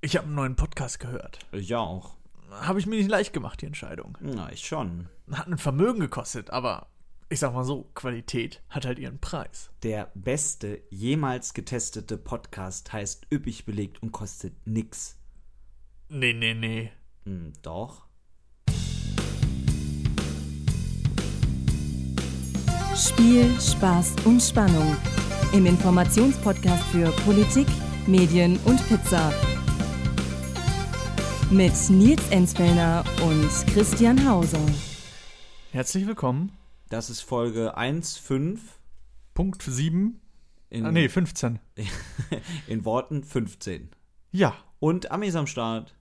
Ich habe einen neuen Podcast gehört. Ich auch. Habe ich mir nicht leicht gemacht, die Entscheidung. Na, ich schon. Hat ein Vermögen gekostet, aber ich sag mal so, Qualität hat halt ihren Preis. Der beste jemals getestete Podcast heißt üppig belegt und kostet nix. Nee, nee, nee. Hm, doch. Spiel, Spaß und Spannung. Im Informationspodcast für Politik, Medien und Pizza. Mit Nils Enzfellner und Christian Hauser. Herzlich willkommen. Das ist Folge 1.5 Punkt 7. in, Ah, nee, 15. in Worten 15. Ja, Und Amis am Start.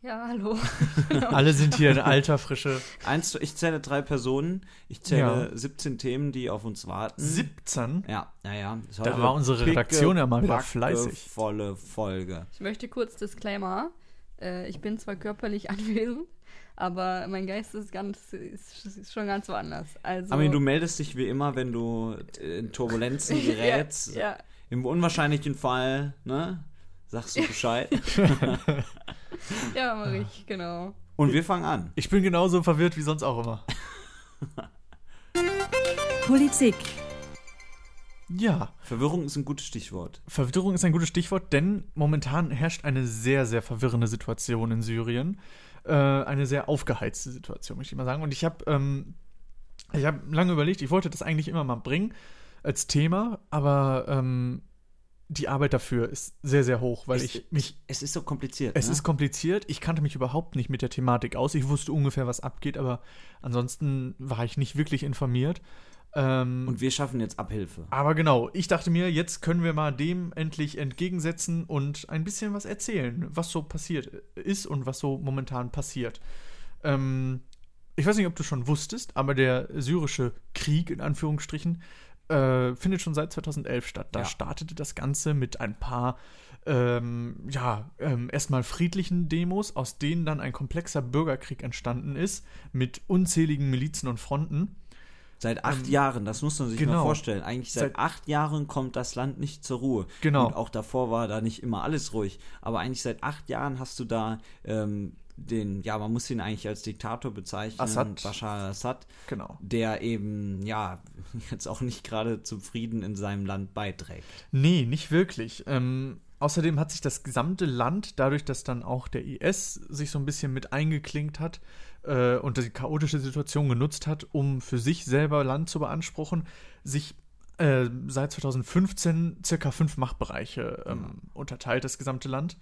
Ja, hallo. alle sind hier in alter Frische. Eins, ich zähle drei Personen. Ich zähle 17 Themen, die auf uns warten. 17? ja, naja. Da war unsere Redaktion ja mal wieder fleißig. volle Folge. Ich möchte kurz Disclaimer. Äh, ich bin zwar körperlich anwesend, aber mein Geist ist ganz ist, ist schon ganz woanders. Also Armin, du meldest dich wie immer, wenn du in Turbulenzen gerätst. ja, ja. Im unwahrscheinlichen Fall, ne? Sagst du Bescheid. Ja, mache ich, genau. Und wir fangen an. Ich bin genauso verwirrt wie sonst auch immer. Politik, Ja, Verwirrung ist ein gutes Stichwort. Verwirrung ist ein gutes Stichwort, denn momentan herrscht eine sehr, sehr verwirrende Situation in Syrien. Äh, eine sehr aufgeheizte Situation, möchte ich mal sagen. Und ich habe ähm, ich hab lange überlegt, ich wollte das eigentlich immer mal bringen als Thema, aber ähm, die Arbeit dafür ist sehr, sehr hoch, weil Es- ich mich. Es ist so kompliziert. Es ne? ist kompliziert. Ich kannte mich überhaupt nicht mit der Thematik aus. Ich wusste ungefähr, was abgeht, aber ansonsten war ich nicht wirklich informiert. Ähm, Und wir schaffen jetzt Abhilfe. aber genau, ich dachte mir, jetzt können wir mal dem endlich entgegensetzen und ein bisschen was erzählen, was so passiert ist und was so momentan passiert. Ähm, ich weiß nicht, ob du schon wusstest, aber der syrische Krieg in Anführungsstrichen äh, findet schon seit 2011 statt. Da Ja. startete das Ganze mit ein paar, ähm, ja, ähm, erstmal friedlichen Demos, aus denen dann ein komplexer Bürgerkrieg entstanden ist, mit unzähligen Milizen und Fronten. Seit acht Jahren, das muss man sich mal Ähm, genau. vorstellen. Eigentlich seit, Seit- acht Jahren kommt das Land nicht zur Ruhe. Genau. Und auch davor war da nicht immer alles ruhig. Aber eigentlich seit acht Jahren hast du da ähm, den, ja, man muss ihn eigentlich als Diktator bezeichnen, Assad. Bashar al-Assad, Genau. der eben, ja, jetzt auch nicht gerade zum Frieden in seinem Land beiträgt. Nee, nicht wirklich. Ähm, außerdem hat sich das gesamte Land, dadurch, dass dann auch der IS sich so ein bisschen mit eingeklinkt hat äh, und die chaotische Situation genutzt hat, um für sich selber Land zu beanspruchen, sich äh, seit 2015 circa fünf Machtbereiche ähm, unterteilt, das gesamte Land,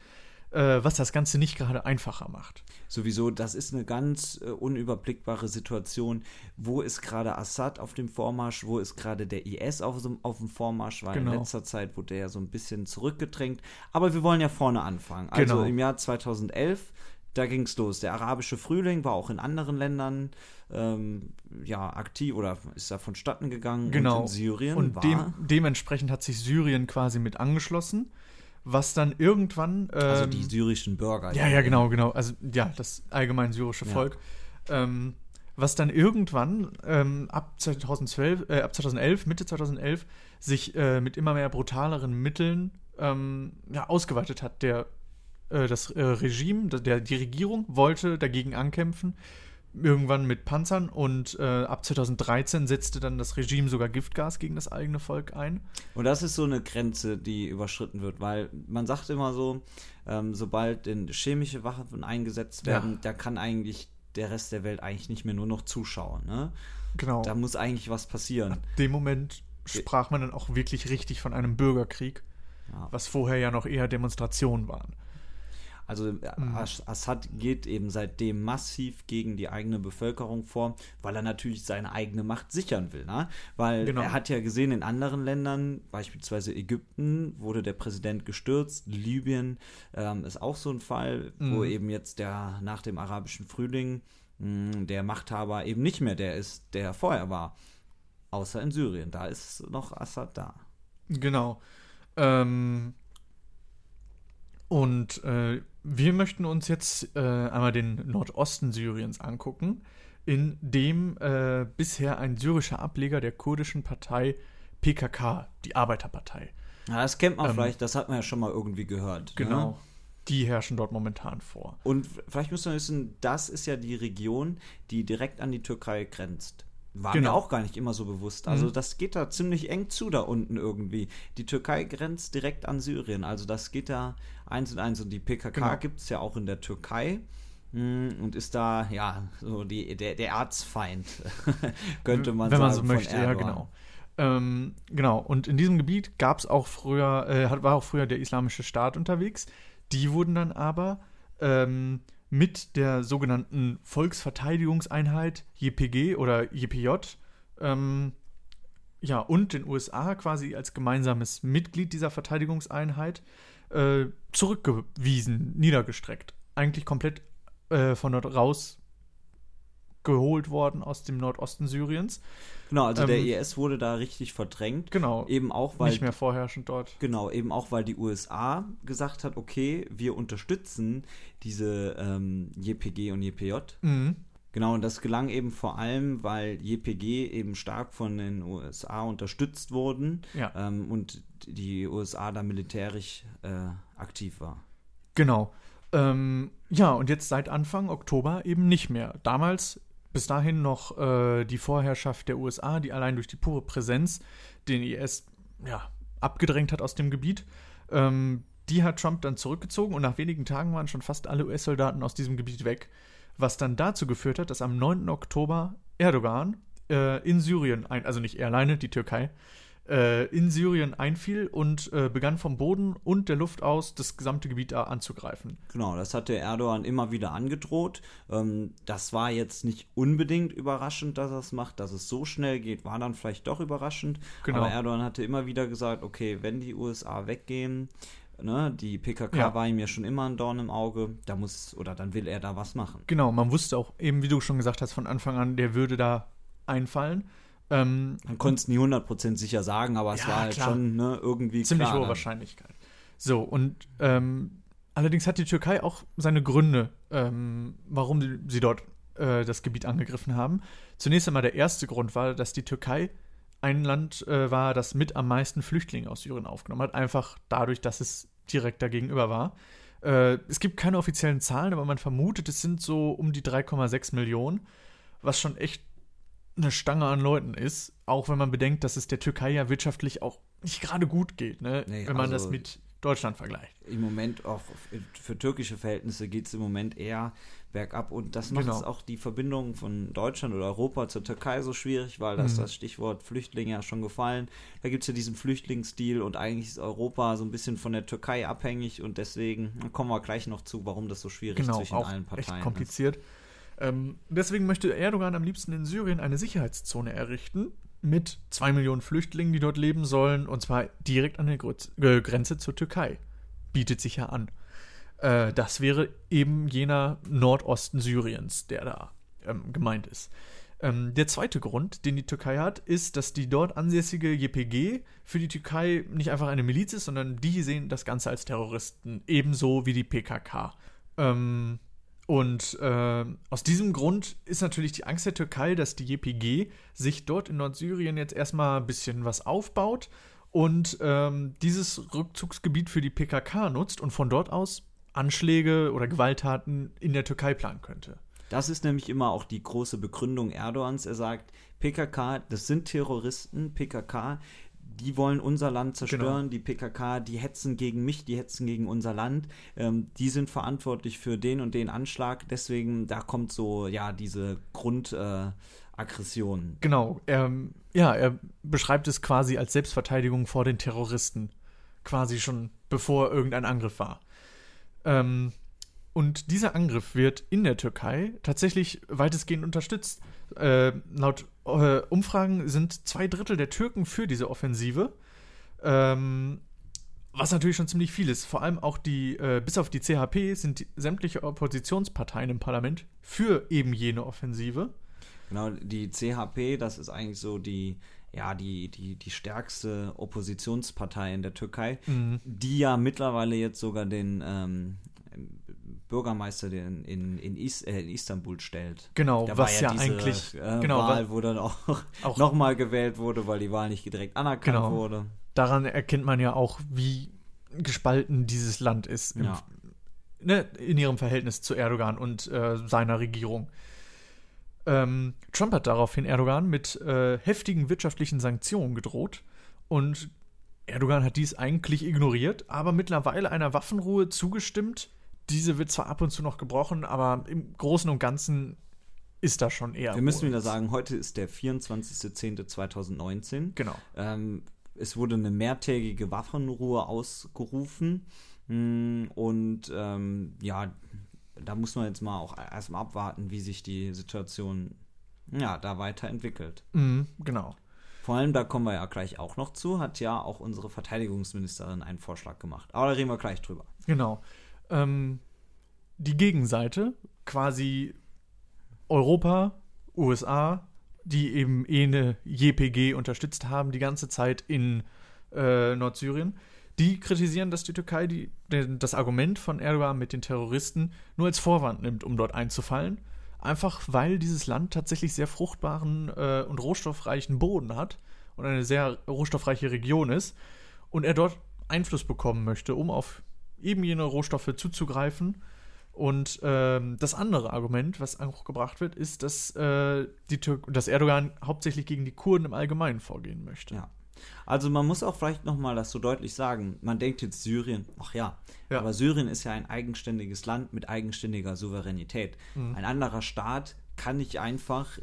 äh, was das Ganze nicht gerade einfacher macht. Sowieso, das ist eine ganz äh, unüberblickbare Situation. Wo ist gerade Assad auf dem Vormarsch? Wo ist gerade der IS auf, so, auf dem Vormarsch? Weil Genau. in letzter Zeit wurde er ja so ein bisschen zurückgedrängt. Aber wir wollen ja vorne anfangen. Also Genau. im Jahr 2011, da ging es los. Der arabische Frühling war auch in anderen Ländern ähm, ja aktiv oder ist da vonstatten gegangen. Genau. Und in Syrien Und war. dem, dementsprechend hat sich Syrien quasi mit angeschlossen, was dann irgendwann. Ähm, also die syrischen Bürger. Ja, ja, genau, genau. Also ja, das allgemein syrische Ja. Volk. Ähm, was dann irgendwann ähm, ab 2012, äh, ab 2011, Mitte 2011, sich äh, mit immer mehr brutaleren Mitteln ähm, ja, ausgeweitet hat. Der, äh, das äh, Regime, der, die Regierung wollte dagegen ankämpfen, irgendwann mit Panzern und äh, ab 2013 setzte dann das Regime sogar Giftgas gegen das eigene Volk ein. Und das ist so eine Grenze, die überschritten wird, weil man sagt immer so, ähm, sobald chemische Waffen eingesetzt werden, Ja. da kann eigentlich der Rest der Welt eigentlich nicht mehr nur noch zuschauen. Ne? Genau. Da muss eigentlich was passieren. dem Moment sprach man dann auch wirklich richtig von einem Bürgerkrieg, Ja. was vorher ja noch eher Demonstrationen waren. Also äh, Mhm. As- Assad geht eben seitdem massiv gegen die eigene Bevölkerung vor, weil er natürlich seine eigene Macht sichern will. Ne? Weil Genau. er hat ja gesehen, in anderen Ländern, beispielsweise Ägypten, wurde der Präsident gestürzt. Libyen ähm, ist auch so ein Fall, wo Mhm. eben jetzt der nach dem arabischen Frühling mh, der Machthaber eben nicht mehr der ist, der er vorher war. Außer in Syrien. Da ist noch Assad da. Genau. Ähm, und äh, wir möchten uns jetzt äh, einmal den Nordosten Syriens angucken, in dem äh, bisher ein syrischer Ableger der kurdischen Partei PKK, die Arbeiterpartei. Ja, das kennt man Ähm, vielleicht, das hat man ja schon mal irgendwie gehört. Genau. Ne? die herrschen dort momentan vor. Und vielleicht müssen wir wissen, das ist ja die Region, die direkt an die Türkei grenzt. War Genau. mir auch gar nicht immer so bewusst. Also Mhm. das geht da ziemlich eng zu da unten irgendwie. Die Türkei grenzt direkt an Syrien. Also das geht da eins und eins. Und die PKK Genau. gibt es ja auch in der Türkei. mm, Und ist da, ja, so die, der, der Erzfeind, könnte man Wenn sagen. man so möchte, ja, genau. Ähm, genau, und in diesem Gebiet gab es auch früher, äh, war auch früher der Islamische Staat unterwegs. Die wurden dann aber ähm, mit der sogenannten Volksverteidigungseinheit JPG oder JPJ ähm, ja, und den USA quasi als gemeinsames Mitglied dieser Verteidigungseinheit äh, zurückgewiesen, niedergestreckt. Eigentlich komplett äh, von dort raus geholt worden aus dem Nordosten Syriens. Genau, also der Ähm, IS wurde da richtig verdrängt. Genau. Eben auch, weil nicht mehr vorherrschend dort. Genau, eben auch, weil die USA gesagt hat, okay, wir unterstützen diese ähm, JPG und JPJ. Mhm. Genau, und das gelang eben vor allem, weil JPG eben stark von den USA unterstützt wurden Ja. ähm, und die USA da militärisch äh, aktiv war. Genau. Ähm, ja, und jetzt seit Anfang Oktober eben nicht mehr. Damals bis dahin noch äh, die Vorherrschaft der USA, die allein durch die pure Präsenz den IS ja, abgedrängt hat aus dem Gebiet. Ähm, die hat Trump dann zurückgezogen und nach wenigen Tagen waren schon fast alle US-Soldaten aus diesem Gebiet weg. Was dann dazu geführt hat, dass am 9. Oktober Erdogan äh, in Syrien, ein, also nicht er alleine, die Türkei, äh, in Syrien einfiel und äh, begann vom Boden und der Luft aus das gesamte Gebiet da anzugreifen. Genau, das hatte Erdogan immer wieder angedroht. Ähm, das war jetzt nicht unbedingt überraschend, dass er es macht. Dass es so schnell geht, war dann vielleicht doch überraschend. Genau. Aber Erdogan hatte immer wieder gesagt, okay, wenn die USA weggehen, ne, die PKK Ja. war ihm ja schon immer ein Dorn im Auge, da muss, oder dann will er da was machen. Genau, man wusste auch eben, wie du schon gesagt hast, von Anfang an, der würde da einfallen. Ähm, Man konnte es nie 100% sicher sagen, aber es Ja, war halt klar. schon ne, irgendwie ziemlich klar. hohe dann. Wahrscheinlichkeit. So, und ähm, allerdings hat die Türkei auch seine Gründe, ähm, warum sie, dort äh, das Gebiet angegriffen haben. Zunächst einmal der erste Grund war, dass die Türkei ein Land äh, war, das mit am meisten Flüchtlinge aus Syrien aufgenommen hat, einfach dadurch, dass es direkt dagegenüber war. Äh, es gibt keine offiziellen Zahlen, aber man vermutet, es sind so um die 3,6 Millionen, was schon echt eine Stange an Leuten ist, auch wenn man bedenkt, dass es der Türkei ja wirtschaftlich auch nicht gerade gut geht, ne? Nee, wenn man also- das mit Deutschland vergleicht. Im Moment auch für türkische Verhältnisse geht es im Moment eher bergab und das macht Genau. auch die Verbindung von Deutschland oder Europa zur Türkei so schwierig, weil das Mhm. das Stichwort Flüchtlinge ja schon gefallen. Da gibt es ja diesen Flüchtlingsdeal und eigentlich ist Europa so ein bisschen von der Türkei abhängig und deswegen kommen wir gleich noch zu, warum das so schwierig Genau, zwischen auch allen Parteien echt ist. Ähm, deswegen möchte Erdogan am liebsten in Syrien eine Sicherheitszone errichten mit zwei Millionen Flüchtlingen, die dort leben sollen, und zwar direkt an der äh, Grenze zur Türkei. Bietet sich ja an. Äh, das wäre eben jener Nordosten Syriens, der da ähm, gemeint ist. Ähm, der zweite Grund, den die Türkei hat, ist, dass die dort ansässige JPG für die Türkei nicht einfach eine Miliz ist, sondern die sehen das Ganze als Terroristen, ebenso wie die PKK. Ähm, und äh, aus diesem Grund ist natürlich die Angst der Türkei, dass die JPG sich dort in Nordsyrien jetzt erstmal ein bisschen was aufbaut und ähm, dieses Rückzugsgebiet für die PKK nutzt und von dort aus Anschläge oder Gewalttaten in der Türkei planen könnte. Das ist nämlich immer auch die große Begründung Erdogans. Er sagt, PKK, das sind Terroristen, PKK, die wollen unser Land zerstören, Genau. die PKK, die hetzen gegen mich, die hetzen gegen unser Land, ähm, die sind verantwortlich für den und den Anschlag, deswegen, da kommt so, ja, diese Grundaggression. Äh. Genau, er, ja, er beschreibt es quasi als Selbstverteidigung vor den Terroristen. Quasi schon bevor irgendein Angriff war. Ähm, und dieser Angriff wird in der Türkei tatsächlich weitestgehend unterstützt. Äh, laut äh, Umfragen sind zwei Drittel der Türken für diese Offensive. Ähm, was natürlich schon ziemlich viel ist. Vor allem auch die, äh, bis auf die CHP sind die, sämtliche Oppositionsparteien im Parlament für eben jene Offensive. Genau, die CHP, das ist eigentlich so die, ja, die, die, die stärkste Oppositionspartei in der Türkei, Mhm. die ja mittlerweile jetzt sogar den ähm, Bürgermeister den in, in, Is, äh, in Istanbul stellt. Genau, Da was war ja, diese, eigentlich äh, genau, Wahl, wa- wo dann auch, auch nochmal gewählt wurde, weil die Wahl nicht direkt anerkannt Genau. wurde. daran erkennt man ja auch, wie gespalten dieses Land ist. Im, Ja. ne, in ihrem Verhältnis zu Erdogan und äh, seiner Regierung. Ähm, Trump hat daraufhin Erdogan mit äh, heftigen wirtschaftlichen Sanktionen gedroht und Erdogan hat dies eigentlich ignoriert, aber mittlerweile einer Waffenruhe zugestimmt. Diese wird zwar ab und zu noch gebrochen, aber im Großen und Ganzen ist das schon eher. Wir müssen wieder sagen, heute ist der 24.10.2019. Genau. Ähm, es wurde eine mehrtägige Waffenruhe ausgerufen. Mm, Und ähm, ja, da muss man jetzt mal auch erstmal abwarten, wie sich die Situation ja, da weiterentwickelt. Mhm, genau. Vor allem, da kommen wir ja gleich auch noch zu, hat ja auch unsere Verteidigungsministerin einen Vorschlag gemacht. Aber da reden wir gleich drüber. Genau. Ähm, die Gegenseite, quasi Europa, USA, die eben eh eine JPG unterstützt haben, die ganze Zeit in äh, Nordsyrien, die kritisieren, dass die Türkei die, den, das Argument von Erdogan mit den Terroristen nur als Vorwand nimmt, um dort einzufallen. Einfach weil dieses Land tatsächlich sehr fruchtbaren äh, und rohstoffreichen Boden hat und eine sehr rohstoffreiche Region ist und er dort Einfluss bekommen möchte, um auf eben jene Rohstoffe zuzugreifen. Und ähm, das andere Argument, was auch gebracht wird, ist, dass, äh, die Tür dass Erdogan hauptsächlich gegen die Kurden im Allgemeinen vorgehen möchte. Ja. Also man muss auch vielleicht nochmal das so deutlich sagen. Man denkt jetzt Syrien, ach ja, Ja. aber Syrien ist ja ein eigenständiges Land mit eigenständiger Souveränität. Mhm. Ein anderer Staat kann nicht einfach,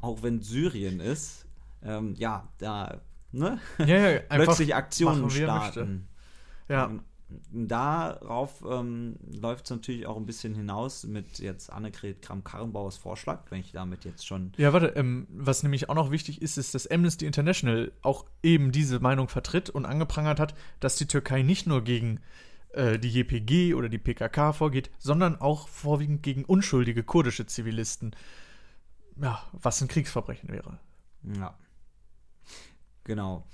auch wenn Syrien ist, ähm, ja, da ne, Ja, ja, plötzlich Aktionen starten. Ja, Darauf ähm, läuft es natürlich auch ein bisschen hinaus mit jetzt Annegret Kramp-Karrenbauers Vorschlag, wenn ich damit jetzt schon ja, warte, ähm, was nämlich auch noch wichtig ist, ist, dass Amnesty International auch eben diese Meinung vertritt und angeprangert hat, dass die Türkei nicht nur gegen äh, die JPG oder die PKK vorgeht, sondern auch vorwiegend gegen unschuldige kurdische Zivilisten. Ja, was ein Kriegsverbrechen wäre. Ja. Genau.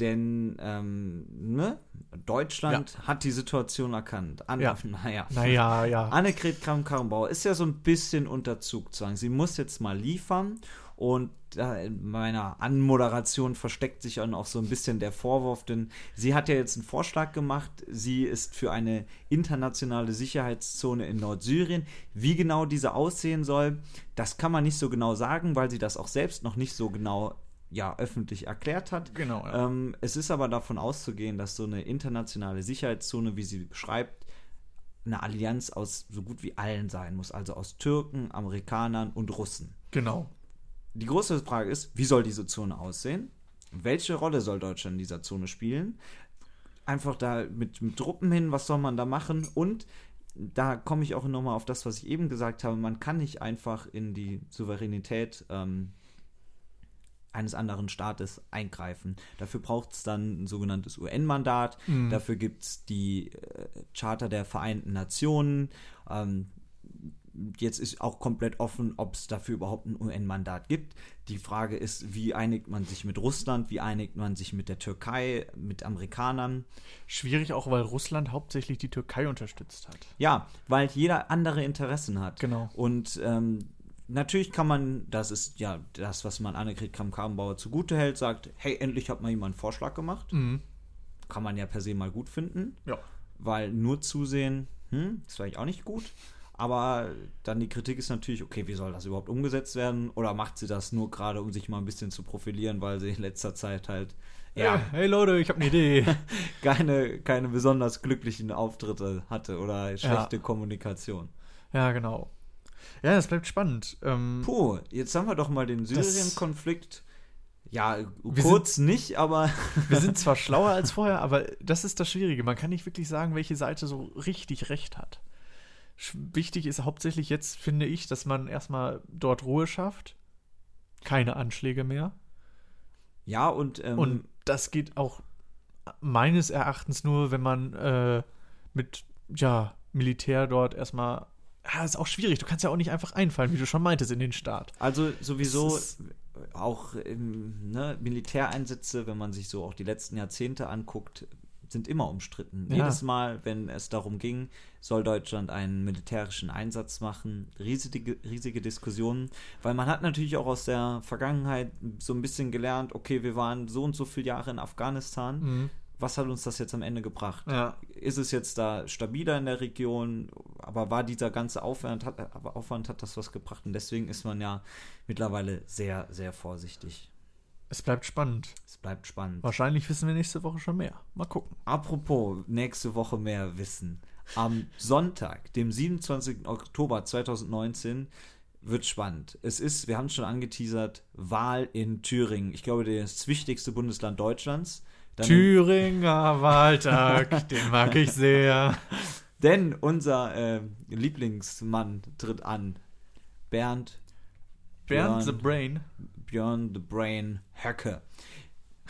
Denn ähm, ne? Deutschland hat die Situation erkannt. An, Ja. Naja. Naja, ja. Annegret Kramp-Karrenbauer ist ja so ein bisschen unter Zugzwang. Sie muss jetzt mal liefern und in meiner Anmoderation versteckt sich dann auch so ein bisschen der Vorwurf, denn sie hat ja jetzt einen Vorschlag gemacht. Sie ist für eine internationale Sicherheitszone in Nordsyrien. Wie genau diese aussehen soll, das kann man nicht so genau sagen, weil sie das auch selbst noch nicht so genau ja, öffentlich erklärt hat. Genau, ja. Ähm, es ist aber davon auszugehen, dass so eine internationale Sicherheitszone, wie sie beschreibt, eine Allianz aus so gut wie allen sein muss, also aus Türken, Amerikanern und Russen. Genau. Die große Frage ist, wie soll diese Zone aussehen? Welche Rolle soll Deutschland in dieser Zone spielen? Einfach da mit, mit Truppen hin, was soll man da machen? Und da komme ich auch nochmal auf das, was ich eben gesagt habe, man kann nicht einfach in die Souveränität ähm, eines anderen Staates eingreifen. Dafür braucht es dann ein sogenanntes UN-Mandat. Dafür gibt es die äh, Charta der Vereinten Nationen. Ähm, jetzt ist auch komplett offen, ob es dafür überhaupt ein UN-Mandat gibt. Die Frage ist, wie einigt man sich mit Russland, wie einigt man sich mit der Türkei, mit Amerikanern. Schwierig auch, weil Russland hauptsächlich die Türkei unterstützt hat. Ja, weil jeder andere Interessen hat. Genau. Und ähm, natürlich kann man, das ist ja das, was man Annegret Kramp-Karrenbauer zugute hält, sagt, hey, endlich hat mal jemand einen Vorschlag gemacht. Mhm. Kann man ja per se mal gut finden. Ja. weil nur zusehen, hm, ist vielleicht auch nicht gut. Aber dann die Kritik ist natürlich, okay, wie soll das überhaupt umgesetzt werden? Oder macht sie das nur gerade, um sich mal ein bisschen zu profilieren, weil sie in letzter Zeit halt ja, Hey Leute, ich habe eine Idee. keine, keine besonders glücklichen Auftritte hatte oder schlechte Kommunikation. ja, genau. Ja, das bleibt spannend. Ähm, Puh, jetzt haben wir doch mal den Syrien-Konflikt. Ja, kurz nicht, aber Wir sind zwar schlauer als vorher, aber das ist das Schwierige. Man kann nicht wirklich sagen, welche Seite so richtig recht hat. Wichtig ist hauptsächlich jetzt, finde ich, dass man erstmal dort Ruhe schafft. Keine Anschläge mehr. ja, und, ähm, Und das geht auch meines Erachtens nur, wenn man äh, mit ja, Militär dort erstmal. Ja, ist auch schwierig. Du kannst ja auch nicht einfach einfallen, wie du schon meintest, in den Staat. Also sowieso Es auch ähm, ne, Militäreinsätze, wenn man sich so auch die letzten Jahrzehnte anguckt, sind immer umstritten. Ja. Jedes Mal, wenn es darum ging, soll Deutschland einen militärischen Einsatz machen, riesige, riesige Diskussionen, weil man hat natürlich auch aus der Vergangenheit so ein bisschen gelernt, okay, wir waren so und so viele Jahre in Afghanistan Mhm. Was hat uns das jetzt am Ende gebracht? Ja. Ist es jetzt da stabiler in der Region, aber war dieser ganze Aufwand, hat, aber Aufwand hat das was gebracht und deswegen ist man ja mittlerweile sehr, sehr vorsichtig. Es bleibt spannend. Es bleibt spannend. Wahrscheinlich wissen wir nächste Woche schon mehr. Mal gucken. Apropos nächste Woche mehr wissen. Am Sonntag, dem 27. Oktober 2019, wird spannend. Es ist, wir haben es schon angeteasert, Wahl in Thüringen. Ich glaube, das wichtigste Bundesland Deutschlands. Dann- Thüringer Wahltag, den mag ich sehr. Denn unser äh, Lieblingsmann tritt an. Bernd Bernd Björn. the Brain. Björn the Brain Höcke.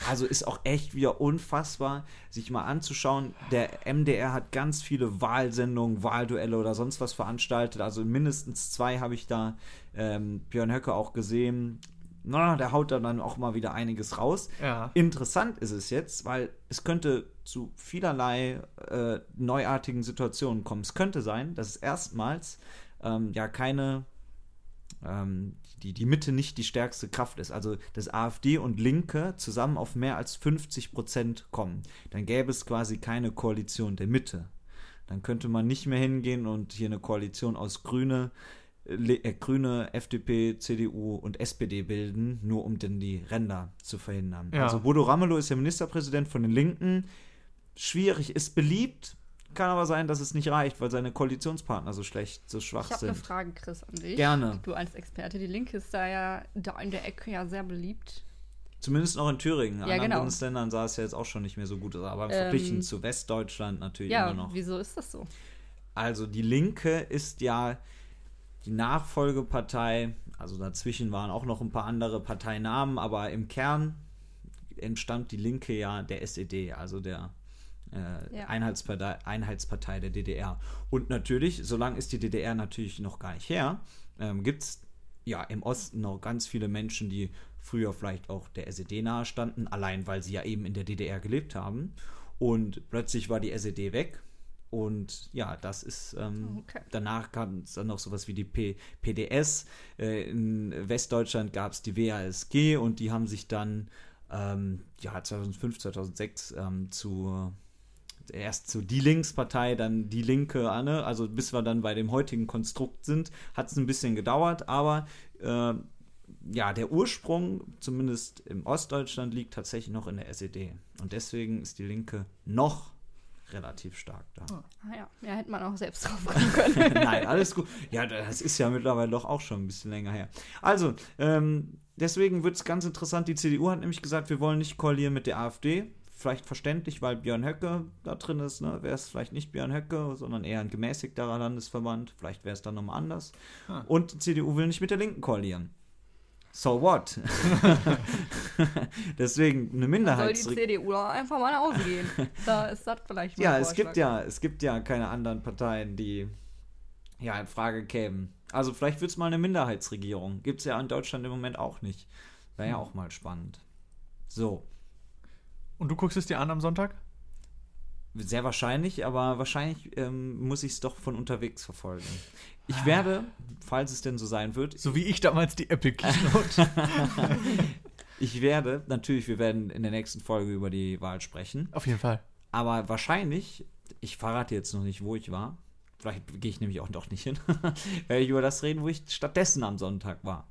Also ist auch echt wieder unfassbar, sich mal anzuschauen. Der MDR hat ganz viele Wahlsendungen, Wahlduelle oder sonst was veranstaltet. Also mindestens zwei habe ich da ähm, Björn Höcke auch gesehen. Na, der haut da dann auch mal wieder einiges raus. Ja. Interessant ist es jetzt, weil es könnte zu vielerlei äh, neuartigen Situationen kommen. Es könnte sein, dass es erstmals ähm, ja keine ähm, die, die Mitte nicht die stärkste Kraft ist. Also dass AfD und Linke zusammen auf mehr als 50 Prozent kommen. Dann gäbe es quasi keine Koalition der Mitte. Dann könnte man nicht mehr hingehen und hier eine Koalition aus Grüne, Grüne, FDP, CDU und SPD bilden, nur um denn die Ränder zu verhindern. Ja. Also Bodo Ramelow ist der Ministerpräsident von den Linken. Schwierig, ist beliebt, kann aber sein, dass es nicht reicht, weil seine Koalitionspartner so schlecht, so schwach Ich habe eine sind. Frage, Chris, an dich. Gerne. Du als Experte. Die Linke ist da ja da in der Ecke ja sehr beliebt. Zumindest noch in Thüringen. In Ja, anderen genau. Bundesländern sah es ja jetzt auch schon nicht mehr so gut aus. Aber Ähm, verglichen zu Westdeutschland natürlich Ja, immer noch. wieso ist das so? Also die Linke ist ja die Nachfolgepartei. Also dazwischen waren auch noch ein paar andere Parteinamen, aber im Kern entstammt die Linke ja der SED, also der äh, Ja. Einheitspartei, Einheitspartei der DDR. Und natürlich, solange ist die DDR natürlich noch gar nicht her, ähm, gibt es ja im Osten noch ganz viele Menschen, die früher vielleicht auch der SED nahestanden, allein weil sie ja eben in der DDR gelebt haben. Und plötzlich war die SED weg. Und ja, das ist, ähm, Okay. danach kam es dann noch sowas wie die P PDS. Äh, in Westdeutschland gab es die WASG und die haben sich dann ähm, ja, 2005, 2006 ähm, zu erst zu die Linkspartei, dann die Linke, ah, ne? also bis wir dann bei dem heutigen Konstrukt sind, hat es ein bisschen gedauert, aber äh, ja, der Ursprung, zumindest im Ostdeutschland, liegt tatsächlich noch in der SED. Und deswegen ist die Linke noch relativ stark da. Ah ja, ja, hätte man auch selbst drauf kommen können. Nein, alles gut. Ja, das ist ja mittlerweile doch auch schon ein bisschen länger her. Also, ähm, deswegen wird es ganz interessant. Die CDU hat nämlich gesagt, wir wollen nicht koalieren mit der AfD. Vielleicht verständlich, weil Björn Höcke da drin ist. Ne? Wäre es vielleicht nicht Björn Höcke, sondern eher ein gemäßigterer Landesverband. Vielleicht wäre es dann nochmal anders. Ah. Und die CDU will nicht mit der Linken koalieren. So what? Deswegen eine Soll die Minderheitsregierung. CDU doch einfach mal nach Hause gehen. Da ist das vielleicht mal Ja, es gibt ja, es gibt ja keine anderen Parteien, die ja in Frage kämen. Also vielleicht wird es mal eine Minderheitsregierung. Gibt es ja in Deutschland im Moment auch nicht. Wäre ja auch mal spannend. So, Und du guckst es dir an am Sonntag? Sehr wahrscheinlich, aber wahrscheinlich ähm, muss ich es doch von unterwegs verfolgen. Ich werde, falls es denn so sein wird, So wie ich damals die Apple Keynote. ich werde, natürlich, wir werden in der nächsten Folge über die Wahl sprechen. Auf jeden Fall. Aber wahrscheinlich, ich verrate jetzt noch nicht, wo ich war. Vielleicht gehe ich nämlich auch doch nicht hin. werde ich über das reden, wo ich stattdessen am Sonntag war.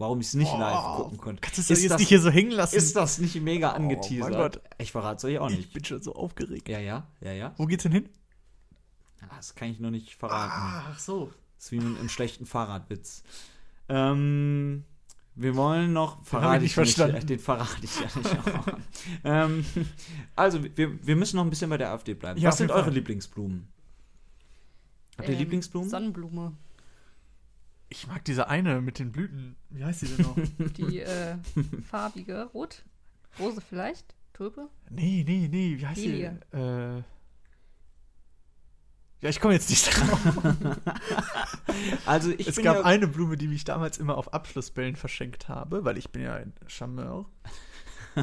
Warum ich es nicht live gucken konnte. Kannst du das Ist jetzt das- nicht hier so hängen lassen? Ist das nicht mega Oh, angeteasert? mein Gott. Ich verrate es euch auch ich nicht. bin schon so aufgeregt. Ja, ja, ja, ja. Wo geht's denn hin? Ah, Das kann ich noch nicht verraten. Ach so. Das ist wie ein, ein schlechten Fahrradwitz. Ähm, wir wollen noch. Verrate ich ich nicht verstanden. Den verrate ich ja nicht. ähm, also, wir, wir müssen noch ein bisschen bei der AfD bleiben. Ja, Was sind eure. Lieblingsblumen? Habt ihr Ähm, Lieblingsblumen? Sonnenblume. Ich mag diese eine mit den Blüten. Wie heißt die denn noch? Die äh, farbige. Rot? Rose vielleicht? Tulpe? nee, nee, nee. Wie heißt Lilie. die? Äh. Ja, ich komme jetzt nicht drauf. Also, ich es bin gab ja, eine Blume, die ich damals immer auf Abschlussbällen verschenkt habe, weil ich bin ja ein Charmeur.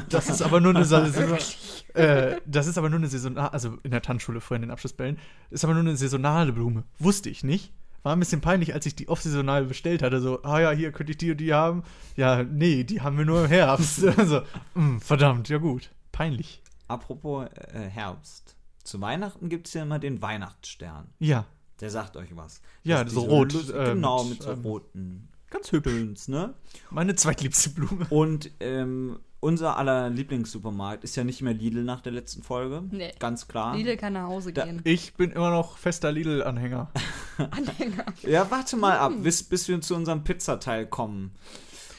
Das ist aber nur eine Saison, äh, Das ist aber nur eine saisonale, also in der Tanzschule vorhin in den Abschlussbällen, ist aber nur eine saisonale Blume. Wusste ich nicht. War ein bisschen peinlich, als ich die off-saisonal bestellt hatte. So, ah ja, hier könnte ich die und die haben. Ja, nee, die haben wir nur im Herbst. also, mh, verdammt, ja gut. Peinlich. apropos äh, Herbst. Zu Weihnachten gibt es ja immer den Weihnachtsstern. Ja, Der sagt euch was. Ja, so rot, äh, genau, mit, mit so ähm, roten ganz hübsch. Döns, ne? Meine zweitliebste Blume. Und ähm, unser aller Lieblingssupermarkt ist ja nicht mehr Lidl nach der letzten Folge. Nee. Ganz klar. Lidl kann nach Hause Da- gehen. Ich bin immer noch fester Lidl-Anhänger. Anhänger. Ja, warte mal ab, bis, bis wir zu unserem Pizzateil kommen.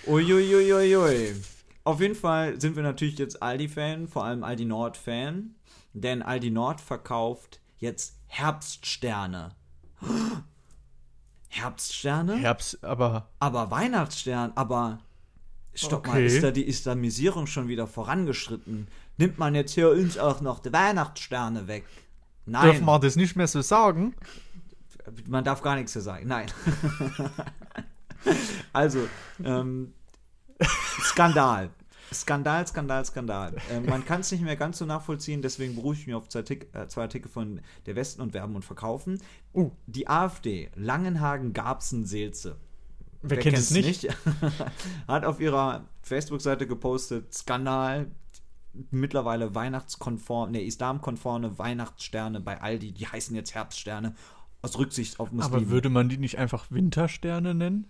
Uiuiuiui. Auf jeden Fall sind wir natürlich jetzt Aldi-Fan, vor allem Aldi Nord-Fan. Denn Aldi Nord verkauft jetzt Herbststerne. Herbststerne? Herbst, aber aber Weihnachtsstern, aber stopp mal, Okay. ist da die Islamisierung schon wieder vorangeschritten? Nimmt man jetzt hier uns auch noch die Weihnachtssterne weg? Nein, dürfen wir das nicht mehr so sagen? man darf gar nichts zu sagen. Nein. also, ähm, Skandal. Skandal, Skandal, Skandal. Ähm, man kann es nicht mehr ganz so nachvollziehen, deswegen berufe ich mich auf zwei, Artik äh, zwei Artikel von der Westen und Werben und Verkaufen. Uh. Die AfD, Langenhagen, Garbsen, Seelze. Wer, kennt es kennt's nicht? hat auf ihrer Facebook-Seite gepostet, Skandal, mittlerweile weihnachtskonform, ne, islamkonforme Weihnachtssterne bei Aldi, die heißen jetzt Herbststerne, aus Rücksicht auf Muslime. Aber würde man die nicht einfach Wintersterne nennen?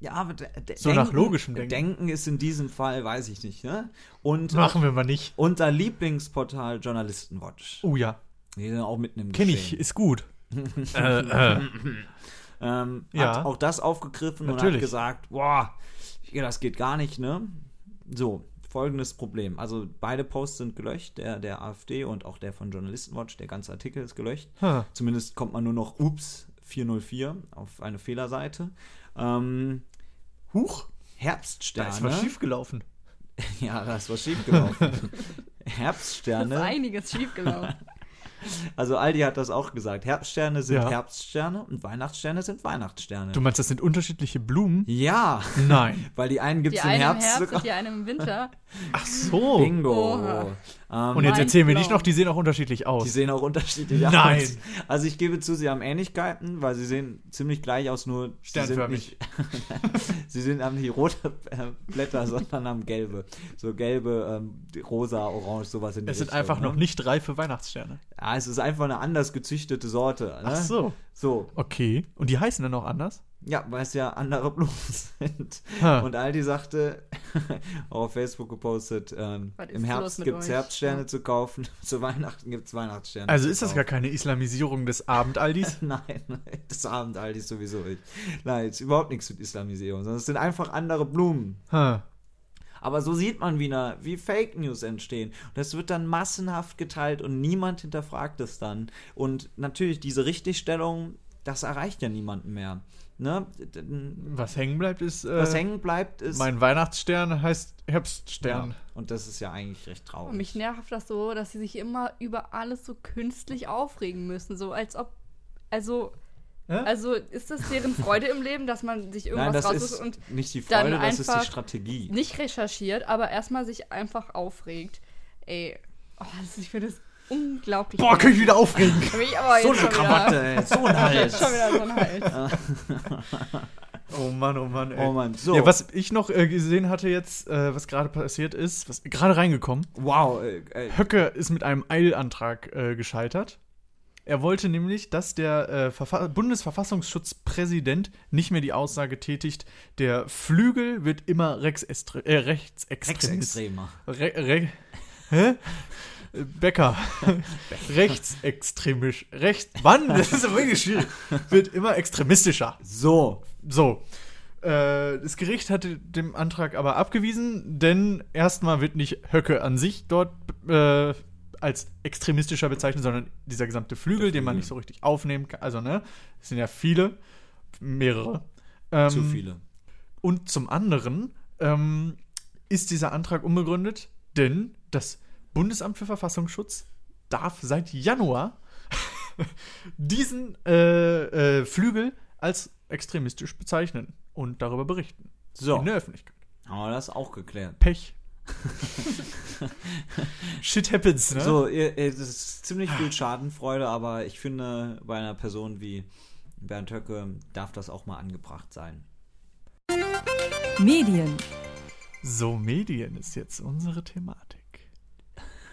ja, aber de- de- So nach logischem Denken. Denken ist in diesem Fall, weiß ich nicht, ne? Und Machen wir mal nicht. unser Lieblingsportal Journalistenwatch. Oh ja, Die sind auch mitten im kenne ich, Geschehen. ist gut. äh, äh. Ähm, Ja. hat auch das aufgegriffen und Natürlich. hat gesagt, boah, ja, das geht gar nicht, ne? So, folgendes Problem. Also beide Posts sind gelöscht, der der AfD und auch der von Journalistenwatch, der ganze Artikel ist gelöscht. Ha. Zumindest kommt man nur noch ups 404 auf eine Fehlerseite. Ähm, Huch, da Herbststerne. ist was schiefgelaufen. Ja, da ist was schiefgelaufen. Da ist Herbststerne. einiges schiefgelaufen. Also Aldi hat das auch gesagt. Herbststerne sind Ja. Herbststerne und Weihnachtssterne sind Weihnachtssterne. Du meinst, das sind unterschiedliche Blumen? ja, Nein. weil die einen gibt es im Herbst, Herbst sogar. und die eine im Winter. Ach so. Bingo. Ähm, Und jetzt erzählen wir nicht noch, die sehen auch unterschiedlich aus. die sehen auch unterschiedlich Nein. aus. Also ich gebe zu, sie haben Ähnlichkeiten, weil sie sehen ziemlich gleich aus, nur sie sind Sternförmig. nicht, sie sind, haben nicht rote Blätter, sondern haben gelbe. So gelbe, ähm, rosa, orange, sowas in die es sind Richtung, einfach ne? noch nicht reife Weihnachtssterne. Ja, es ist einfach eine anders gezüchtete Sorte. Ne? Ach so. So, Okay. Und die heißen dann auch anders? ja, weil es ja andere Blumen sind. Ha. Und Aldi sagte, auch auf Facebook gepostet, ähm, im Herbst gibt es? Herbststerne Ja. zu kaufen, zu Weihnachten gibt es Weihnachtssterne. Also ist das gar keine Islamisierung des Abendaldis? Nein, das Abend Aldi sowieso nicht. Nein, ist überhaupt nichts mit Islamisierung, sondern es sind einfach andere Blumen. ha. Aber so sieht man wieder, wie Fake News entstehen. Und das wird dann massenhaft geteilt und niemand hinterfragt es dann. Und natürlich, diese Richtigstellung, das erreicht ja niemanden mehr. Ne? Was hängen bleibt, ist. Äh, Was hängen bleibt, ist. Mein Weihnachtsstern heißt Herbststern. ja, und das ist ja eigentlich recht Und traurig. mich nervt das so, dass sie sich immer über alles so künstlich aufregen müssen. So als ob. Also. Also ist das deren Freude im Leben, dass man sich Nein, irgendwas das raussucht ist und nicht die dann Freude, das ist die einfach Strategie. nicht recherchiert, aber erstmal sich einfach aufregt. Ey, oh, das, ich finde das unglaublich. Boah, kann ich wieder aufregen. Mich aber So jetzt eine schon Krawatte, wieder, ey, so ein jetzt Hals. schon wieder so ein Hals. Oh Mann, oh Mann, ey. Oh Mann, so. Ja, was ich noch äh, gesehen hatte jetzt, äh, was gerade passiert ist, was gerade reingekommen. Wow, äh, äh, Höcke ist mit einem Eilantrag äh, gescheitert. Er wollte nämlich, dass der äh, Verfa Bundesverfassungsschutzpräsident nicht mehr die Aussage tätigt, der Flügel wird immer Rechtsextre äh. Rechtsextremer. Re Re Hä? Bäcker. Rechtsextremisch. Recht. Mann, das ist aber wirklich schwierig. Wird immer extremistischer. So, So. Äh, das Gericht hatte dem Antrag aber abgewiesen, denn erstmal wird nicht Höcke an sich dort äh, als extremistischer bezeichnet, sondern dieser gesamte Flügel, den man nicht so richtig aufnehmen kann. Also, ne, es sind ja viele, mehrere. Ähm, zu viele. Und zum anderen ähm, ist dieser Antrag unbegründet, denn das Bundesamt für Verfassungsschutz darf seit Januar diesen äh, äh, Flügel als extremistisch bezeichnen und darüber berichten. So, In der Öffentlichkeit. haben wir das auch geklärt. Pech. Shit happens, ne? So, das ist ziemlich viel Schadenfreude, aber ich finde, bei einer Person wie Bernd Höcke darf das auch mal angebracht sein. Medien, So, Medien ist jetzt unsere Thematik.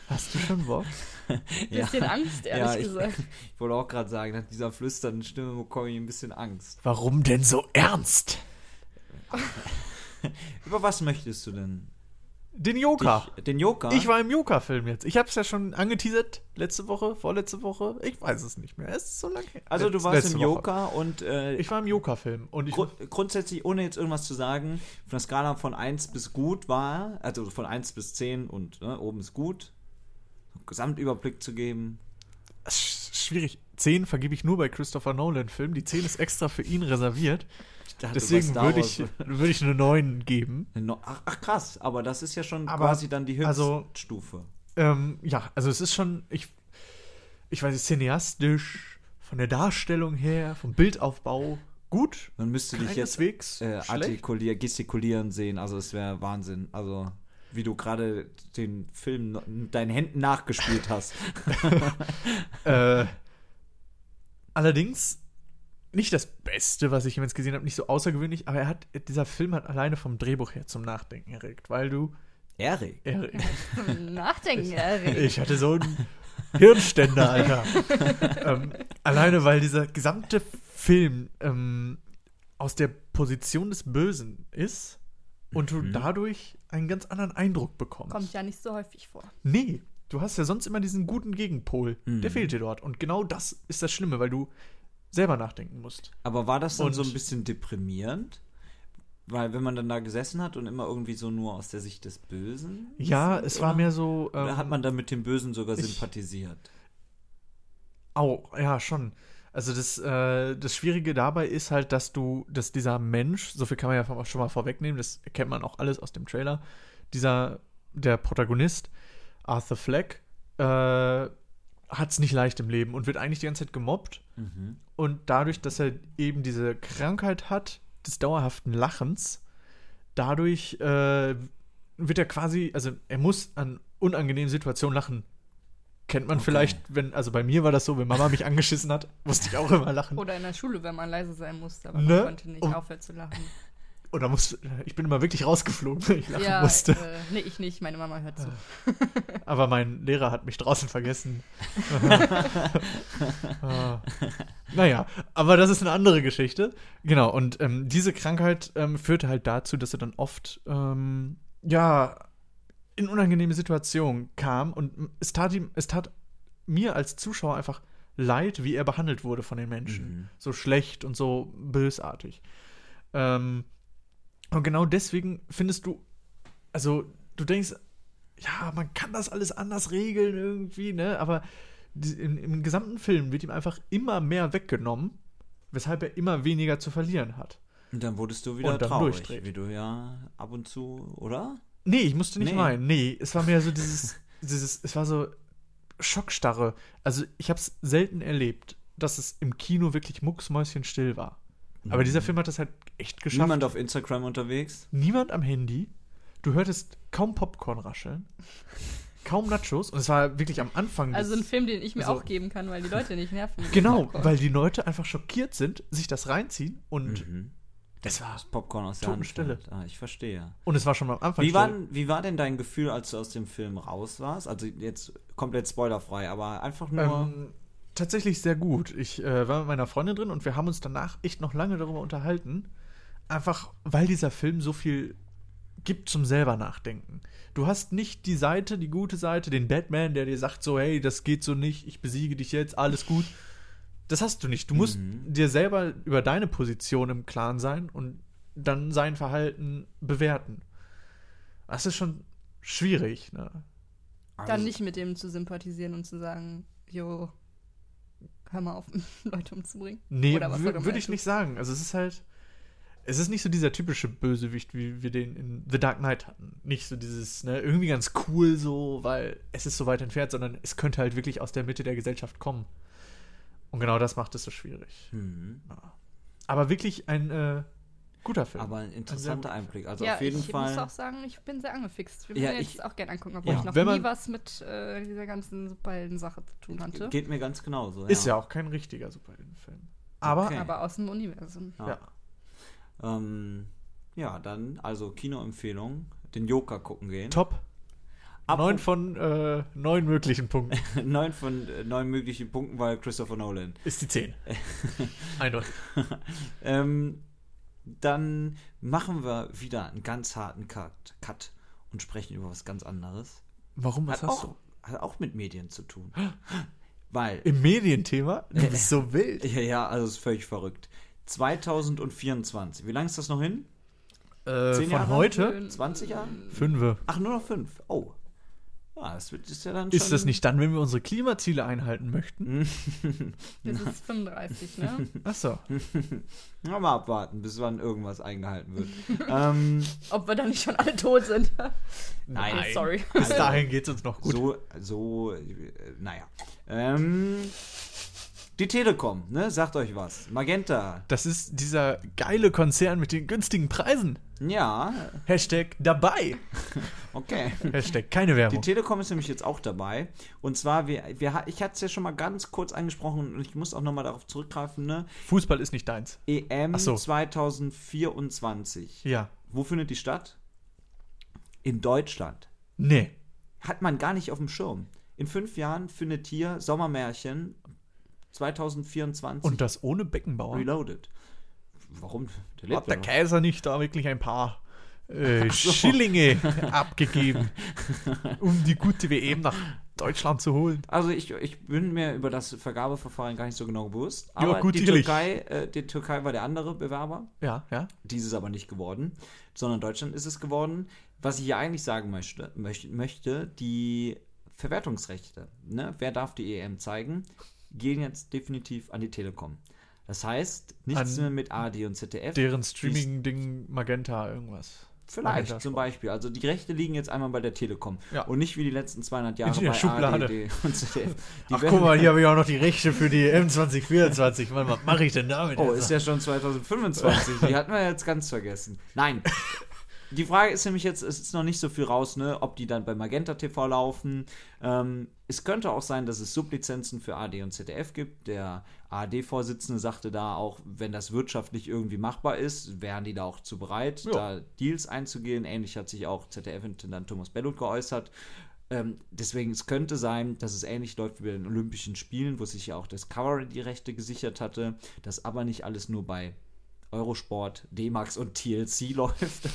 Hast du schon Bock? Bisschen Angst, ehrlich ja, ich, gesagt. Ich wollte auch gerade sagen, nach dieser flüsternden Stimme bekomme ich ein bisschen Angst. Warum denn so ernst? Über was möchtest du denn? Den Joker. Dich, den Joker? Ich war im Joker-Film jetzt. Ich habe es ja schon angeteasert, letzte Woche, vorletzte Woche. Ich weiß es nicht mehr. Es ist so lange her. Also du warst im Woche. Joker und äh, Ich war im Joker-Film. Und ich. Gru grundsätzlich, ohne jetzt irgendwas zu sagen, von der Skala von 1 bis gut war, also von 1 bis 10 und ne, oben ist gut, Gesamtüberblick zu geben. Sch- Schwierig. 10 vergebe ich nur bei Christopher Nolan-Filmen. Die 10 ist extra für ihn reserviert. Dachte, Deswegen würde ich, würde ich eine 9 geben. Ach, ach krass, aber das ist ja schon Aber, quasi dann die höchste also- Stufe. Ähm, ja, also es ist schon, ich, ich weiß nicht, cineastisch, von der Darstellung her, vom Bildaufbau, gut. Man müsste dich jetzt äh, schlecht. artikulieren, gestikulieren sehen, also es wäre Wahnsinn. Also wie du gerade den Film mit deinen Händen nachgespielt hast. Äh, allerdings nicht das Beste, was ich jemals gesehen habe, nicht so außergewöhnlich, aber er hat, dieser Film hat alleine vom Drehbuch her zum Nachdenken erregt, weil du, Erik. er, Nachdenken, Erik. ich hatte so einen Hirnständer, Alter. ähm, alleine, weil dieser gesamte Film ähm, aus der Position des Bösen ist und du dadurch einen ganz anderen Eindruck bekommst. Kommt ja nicht so häufig vor. Nee, du hast ja sonst immer diesen guten Gegenpol. Mhm. Der fehlt dir dort. Und genau das ist das Schlimme, weil du selber nachdenken musst. Aber war das dann Und- so ein bisschen deprimierend? Weil wenn man dann da gesessen hat und immer irgendwie so nur aus der Sicht des Bösen? Ja, es war mehr so. Ähm, Oder hat man dann mit dem Bösen sogar ich- sympathisiert? Auch, ja, schon. Also das, äh, das Schwierige dabei ist halt, dass du, dass dieser Mensch, so viel kann man ja schon mal vorwegnehmen, das kennt man auch alles aus dem Trailer, dieser, der Protagonist, Arthur Fleck, äh, hat es nicht leicht im Leben und wird eigentlich die ganze Zeit gemobbt. Mhm. Und dadurch, dass er eben diese Krankheit hat, des dauerhaften Lachens, dadurch äh, wird er quasi, also er muss an unangenehmen Situationen lachen. Kennt man Okay. vielleicht, wenn, also bei mir war das so, wenn Mama mich angeschissen hat, musste ich auch immer lachen. Oder in der Schule, wenn man leise sein musste, aber Ne? man konnte nicht Und- aufhören zu lachen. Oder musste, ich bin immer wirklich rausgeflogen, wenn ich lachen ja, musste. Äh, nee, ich nicht. Meine Mama hört zu. Aber mein Lehrer hat mich draußen vergessen. ah. Naja, aber das ist eine andere Geschichte. Genau, und ähm, diese Krankheit ähm, führte halt dazu, dass er dann oft, ähm, ja, in unangenehme Situationen kam und es tat ihm, es tat mir als Zuschauer einfach leid, wie er behandelt wurde von den Menschen. Mhm. So schlecht und so bösartig. Ähm, und genau deswegen findest du, also du denkst, ja, man kann das alles anders regeln irgendwie, ne? Aber im, im gesamten Film wird ihm einfach immer mehr weggenommen, weshalb er immer weniger zu verlieren hat. Und dann wurdest du wieder traurig, durchdreht. wie du ja ab und zu, oder? Nee, ich musste nicht Nee. weinen. Nee, es war mehr so dieses, dieses, es war so Schockstarre. Also ich habe es selten erlebt, dass es im Kino wirklich mucksmäuschenstill war. Aber dieser Film hat das halt echt geschafft. Niemand auf Instagram unterwegs? niemand am Handy. Du hörtest kaum Popcorn rascheln. Kaum Nachos. Und es war wirklich am Anfang. Also ein Film, den ich mir also- auch geben kann, weil die Leute nicht nerven. Genau, weil die Leute einfach schockiert sind, sich das reinziehen und Mhm. es war Das Popcorn aus der fällt. Ah, ich verstehe. und es war schon am Anfang Wie war, wie war denn dein Gefühl, als du aus dem Film raus warst? Also jetzt komplett spoilerfrei, aber einfach nur. ähm, tatsächlich sehr gut. Ich äh, war mit meiner Freundin drin und wir haben uns danach echt noch lange darüber unterhalten. Einfach, weil dieser Film so viel gibt zum selber nachdenken. Du hast nicht die Seite, die gute Seite, den Batman, der dir sagt so, hey, das geht so nicht, ich besiege dich jetzt, alles gut. Das hast du nicht. Du musst Mhm. dir selber über deine Position im Klaren sein und dann sein Verhalten bewerten. Das ist schon schwierig, ne? also, Dann nicht mit dem zu sympathisieren und zu sagen, jo, hör mal auf, Leute umzubringen. Nee, würde ich tut. nicht sagen. Also es ist halt, es ist nicht so dieser typische Bösewicht, wie wir den in The Dark Knight hatten. Nicht so dieses, ne, irgendwie ganz cool so, weil es ist so weit entfernt, sondern es könnte halt wirklich aus der Mitte der Gesellschaft kommen. Und genau das macht es so schwierig. Mhm. Aber wirklich ein äh, guter Film. Aber ein interessanter Einblick. Also ja, auf jeden ich Fall. muss auch sagen, ich bin sehr angefixt. Ich will Ja, mir ich- jetzt auch gerne angucken, obwohl Ja, ich noch wenn nie man- was mit äh, dieser ganzen Superhelden-Sache zu tun hatte. Geht mir ganz genauso. ist ja auch kein richtiger Superheldenfilm. Aber Okay. Aber aus dem Universum. Ja. Ja. Ähm, ja, dann, also Kinoempfehlung, den Joker gucken gehen. top. Apro- Neun von äh, neun möglichen Punkten neun von äh, neun möglichen Punkten, weil Christopher Nolan. ist die 10. Eindeutig. Ähm, dann machen wir wieder einen ganz harten Cut, Cut und sprechen über was ganz anderes. Warum, was Hat hast auch, hat auch mit Medien zu tun. Weil, du? Im Medienthema? Du bist so wild. ja, ja, also ist völlig verrückt. 2024. Wie lange ist das noch hin? Äh, Zehn von Jahre? heute? 20 Jahre? Fünfe. Ach, nur noch fünf. Oh. Ja, das wird, ist ja dann Ist das nicht dann, wenn wir unsere Klimaziele einhalten möchten? Das ist 35, ne? Achso. Na, mal abwarten, bis wann irgendwas eingehalten wird. ähm, Ob wir dann nicht schon alle tot sind. Nein. Okay, sorry. Bis dahin geht es uns noch gut. So, so, äh, naja. Ähm, die Telekom, ne, sagt euch was. Magenta, Das ist dieser geile Konzern mit den günstigen Preisen. ja, Hashtag dabei. okay. Hashtag keine Die Werbung. Telekom ist nämlich jetzt auch dabei. Und zwar, wir, wir, ich hatte es ja schon mal ganz kurz angesprochen und ich muss auch nochmal darauf zurückgreifen, ne? Fußball ist nicht deins. EM so. 2024. Ja. Wo findet die statt? In Deutschland. Nee. Hat man gar nicht auf dem Schirm. In fünf Jahren findet hier Sommermärchen 2024 Und das ohne Beckenbauer. Reloaded. Warum? Der Hat der ja noch. Kaiser nicht da wirklich ein paar äh, so. Schillinge abgegeben, um die gute WM nach Deutschland zu holen? Also ich, ich bin mir über das Vergabeverfahren gar nicht so genau bewusst. Ja, Aber gut, die, ehrlich. Türkei, äh, die Türkei war der andere Bewerber. Ja, ja. Dies ist aber nicht geworden, sondern Deutschland ist es geworden. Was ich hier eigentlich sagen möchte, möchte, möchte die Verwertungsrechte, ne? wer darf die EM zeigen, gehen jetzt definitiv an die Telekom. Das heißt, nichts An mehr mit AD und ZDF. Deren Streaming-Ding Magenta irgendwas. Vielleicht Magenta zum. Beispiel. Also die Rechte liegen jetzt einmal bei der Telekom. Ja. Und nicht wie die letzten 200 Jahre bei Schublade. ARD und ZDF. Die Ach, guck mal, hier habe ich auch noch die Rechte für die M2024. Mann, was mache ich denn damit? Oh, jetzt? ist ja schon 2025. Die hatten wir jetzt ganz vergessen. Nein. Die Frage ist nämlich jetzt, es ist noch nicht so viel raus, ne, ob die dann bei Magenta TV laufen. Ähm, es könnte auch sein, dass es Sublizenzen für AD und ZDF gibt. Der ARD-Vorsitzende sagte da auch, wenn das wirtschaftlich irgendwie machbar ist, wären die da auch zu bereit, Ja. da Deals einzugehen. Ähnlich hat sich auch ZDF-Intendant Thomas Bellut geäußert. Ähm, deswegen, es könnte sein, dass es ähnlich läuft wie bei den Olympischen Spielen, wo sich ja auch Discovery die Rechte gesichert hatte, dass aber nicht alles nur bei Eurosport, D-Max und TLC läuft,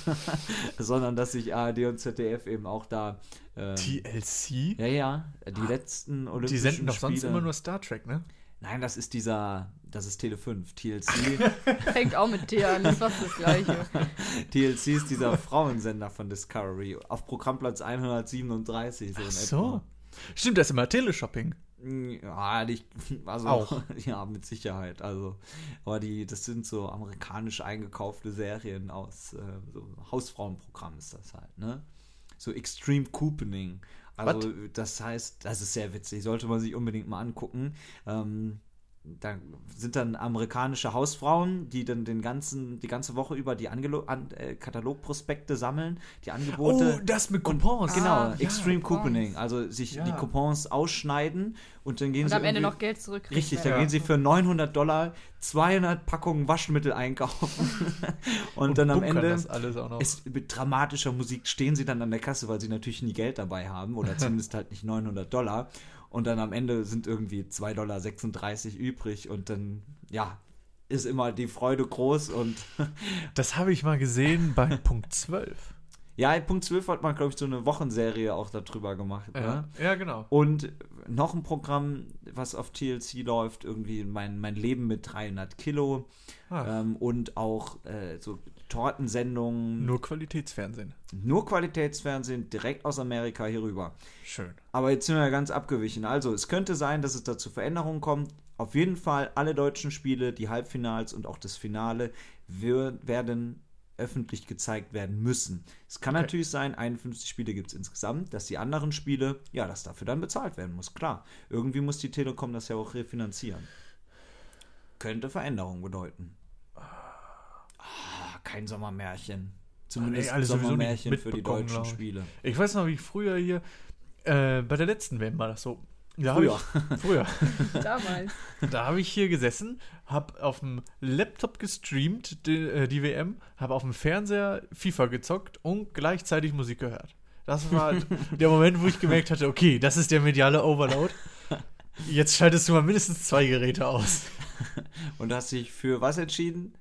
sondern dass sich ARD und ZDF eben auch da. Ähm, TLC? ja, ja, die letzten Olympischen Die senden doch sonst Spiele- immer nur Star Trek, ne? Nein, das ist dieser, das ist Tele 5. TLC, Fängt auch mit T an, ist fast das Gleiche. TLC ist dieser Frauensender von Discovery auf Programmplatz 137. So Ach etwa. so. Stimmt, das ist immer Teleshopping. Ja, nicht, also, Auch. ja, mit Sicherheit. Also, aber die, das sind so amerikanisch eingekaufte Serien aus, äh, so Hausfrauenprogramm ist das halt, ne? So Extreme Couponing. Also, das heißt, das ist sehr witzig, sollte man sich unbedingt mal angucken. Ähm, da sind dann amerikanische Hausfrauen, die dann den ganzen, die ganze Woche über die Angelo an, äh, Katalogprospekte sammeln, die Angebote. Oh, das mit Coupons. Genau, Ah, ja. Extreme Coupons. Couponing. Also sich Ja. die Coupons ausschneiden und dann gehen Und sie. am Ende noch Geld zurückkriegen. Richtig, dann Ja. gehen sie für 900 Dollar 200 Packungen Waschmittel einkaufen. und, dann am Ende. das alles auch noch. Es, mit dramatischer Musik stehen sie dann an der Kasse, weil sie natürlich nie Geld dabei haben oder zumindest halt nicht 900 Dollar. Und dann am Ende sind irgendwie 2,36 Dollar übrig und dann, ja, ist immer die Freude groß und Das habe ich mal gesehen bei Punkt 12. ja, Punkt 12 hat man, glaube ich, so eine Wochenserie auch darüber gemacht. Ne? Ja, ja genau. Und noch ein Programm, was auf TLC läuft, irgendwie mein, mein Leben mit 300 Kilo Ah, ähm, und auch äh, so Tortensendungen, Nur Qualitätsfernsehen. nur Qualitätsfernsehen, direkt aus Amerika hier rüber. Schön. Aber jetzt sind wir ganz abgewichen. Also, es könnte sein, dass es da zu Veränderungen kommt. Auf jeden Fall alle deutschen Spiele, die Halbfinals und auch das Finale wir, werden öffentlich gezeigt werden müssen. Es kann Okay. natürlich sein, 51 Spiele gibt es insgesamt, dass die anderen Spiele, ja, dass dafür dann bezahlt werden muss. Klar, irgendwie muss die Telekom das ja auch refinanzieren. Könnte Veränderungen bedeuten. Ah, kein Sommermärchen. Zumindest sowieso nicht Sommermärchen für die deutschen. Spiele. Ich weiß noch, wie ich früher hier, äh, bei der letzten WM war das so. Da Früher. Ich, früher. Damals. Da habe ich hier gesessen, habe auf dem Laptop gestreamt, die, äh, die WM, habe auf dem Fernseher FIFA gezockt und gleichzeitig Musik gehört. Das war der Moment, wo ich gemerkt hatte, okay, das ist der mediale Overload. Jetzt schaltest du mal mindestens zwei Geräte aus. Und hast dich für was entschieden?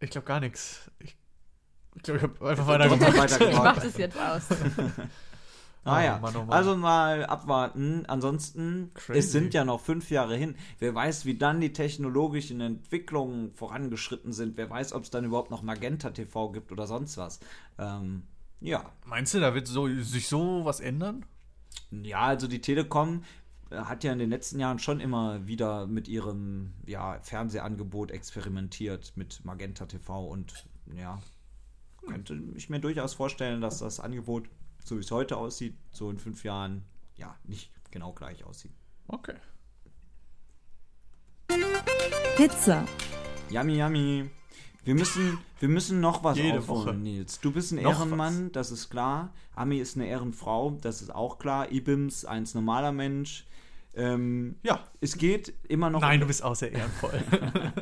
Ich glaube gar nichts. Ich glaube, ich habe einfach weiter Doch, gemacht. weiter Ich mach das jetzt aus. Ah ja, Mann, oh Mann. also mal abwarten. Ansonsten, Crazy. es sind ja noch fünf Jahre hin. Wer weiß, wie dann die technologischen Entwicklungen vorangeschritten sind. Wer weiß, ob es dann überhaupt noch Magenta TV gibt oder sonst was. Ähm, ja. Meinst du, da wird so, sich so was ändern? Ja, also die Telekom äh, hat ja in den letzten Jahren schon immer wieder mit ihrem ja, Fernsehangebot experimentiert mit Magenta TV und ja, könnte ich mir durchaus vorstellen, dass das Angebot, so wie es heute aussieht, so in fünf Jahren ja nicht genau gleich aussieht. Okay. Pizza. Yummy, yummy. Wir müssen, wir müssen noch was Jede aufholen, Woche. Nils. Du bist ein Noch Ehrenmann, das ist klar. Ami ist eine Ehrenfrau, das ist auch klar. Ibims, eins normaler Mensch. Ähm, Ja. es geht immer noch Nein, um du bist auch sehr ehrenvoll.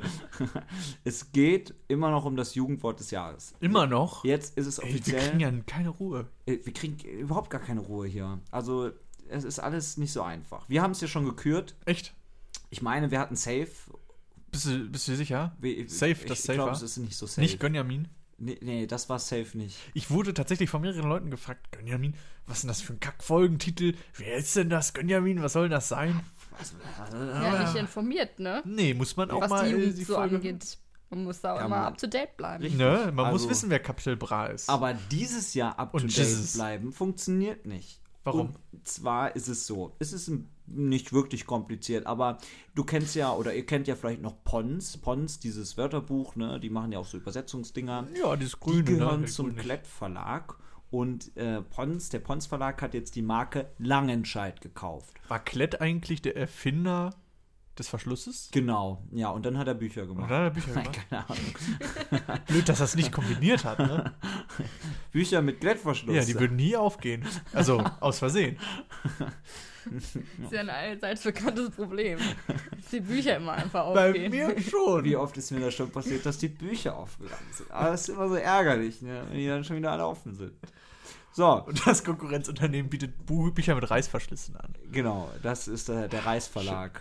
Es geht immer noch um das Jugendwort des Jahres. Immer noch? Jetzt ist es Ey, wir offiziell. kriegen ja keine Ruhe. äh, wir kriegen überhaupt gar keine Ruhe hier. Also, es ist alles nicht so einfach. Wir haben es ja schon gekürt. Echt? Ich meine, wir hatten Safe. Bist du, bist du dir sicher? Wie- Safe, ich, das ich Safe glaube, war? es ist nicht so safe. Nicht Gönjamin? Nee, nee, das war Safe nicht. Ich wurde tatsächlich von mehreren Leuten gefragt, Gönjamin, was ist denn das für ein Kackfolgentitel? Wer ist denn das? Gönjamin, was soll denn das sein? Was, Ja, nicht informiert, ne? Nee, muss man auch Was mal die Jugend die so Folge- angeht. Man muss da auch Ja, immer up to date bleiben. Richtig. Ne? Man muss Also- wissen, wer Capital Bra ist. Aber dieses Jahr up to Und date bleiben funktioniert nicht. Warum? Und zwar ist es so, es ist nicht wirklich kompliziert, aber du kennst ja, oder ihr kennt ja vielleicht noch Pons, Pons, dieses Wörterbuch, ne, die machen ja auch so Übersetzungsdinger. ja, dieses Grüne. die gehören ne? zum. Klett Verlag und äh, Pons, der Pons Verlag hat jetzt die Marke Langenscheid gekauft. War Klett eigentlich der Erfinder des Verschlusses? Genau, ja, und dann hat er Bücher gemacht. Oder hat er Bücher gemacht? Keine Ahnung. Blöd, dass er es nicht kombiniert hat, ne? Bücher mit Klettverschluss. Ja, die würden nie aufgehen. Also, aus Versehen. Das ist ja ein allseits bekanntes Problem. Dass die Bücher immer einfach Bei aufgehen. mir schon. Wie oft ist mir das schon passiert, dass die Bücher aufgegangen sind. Aber das ist immer so ärgerlich, ne, wenn die dann schon wieder alle offen sind. So, Und das Konkurrenzunternehmen bietet Bücher mit Reißverschlüssen an. genau, das ist der, der Reisverlag.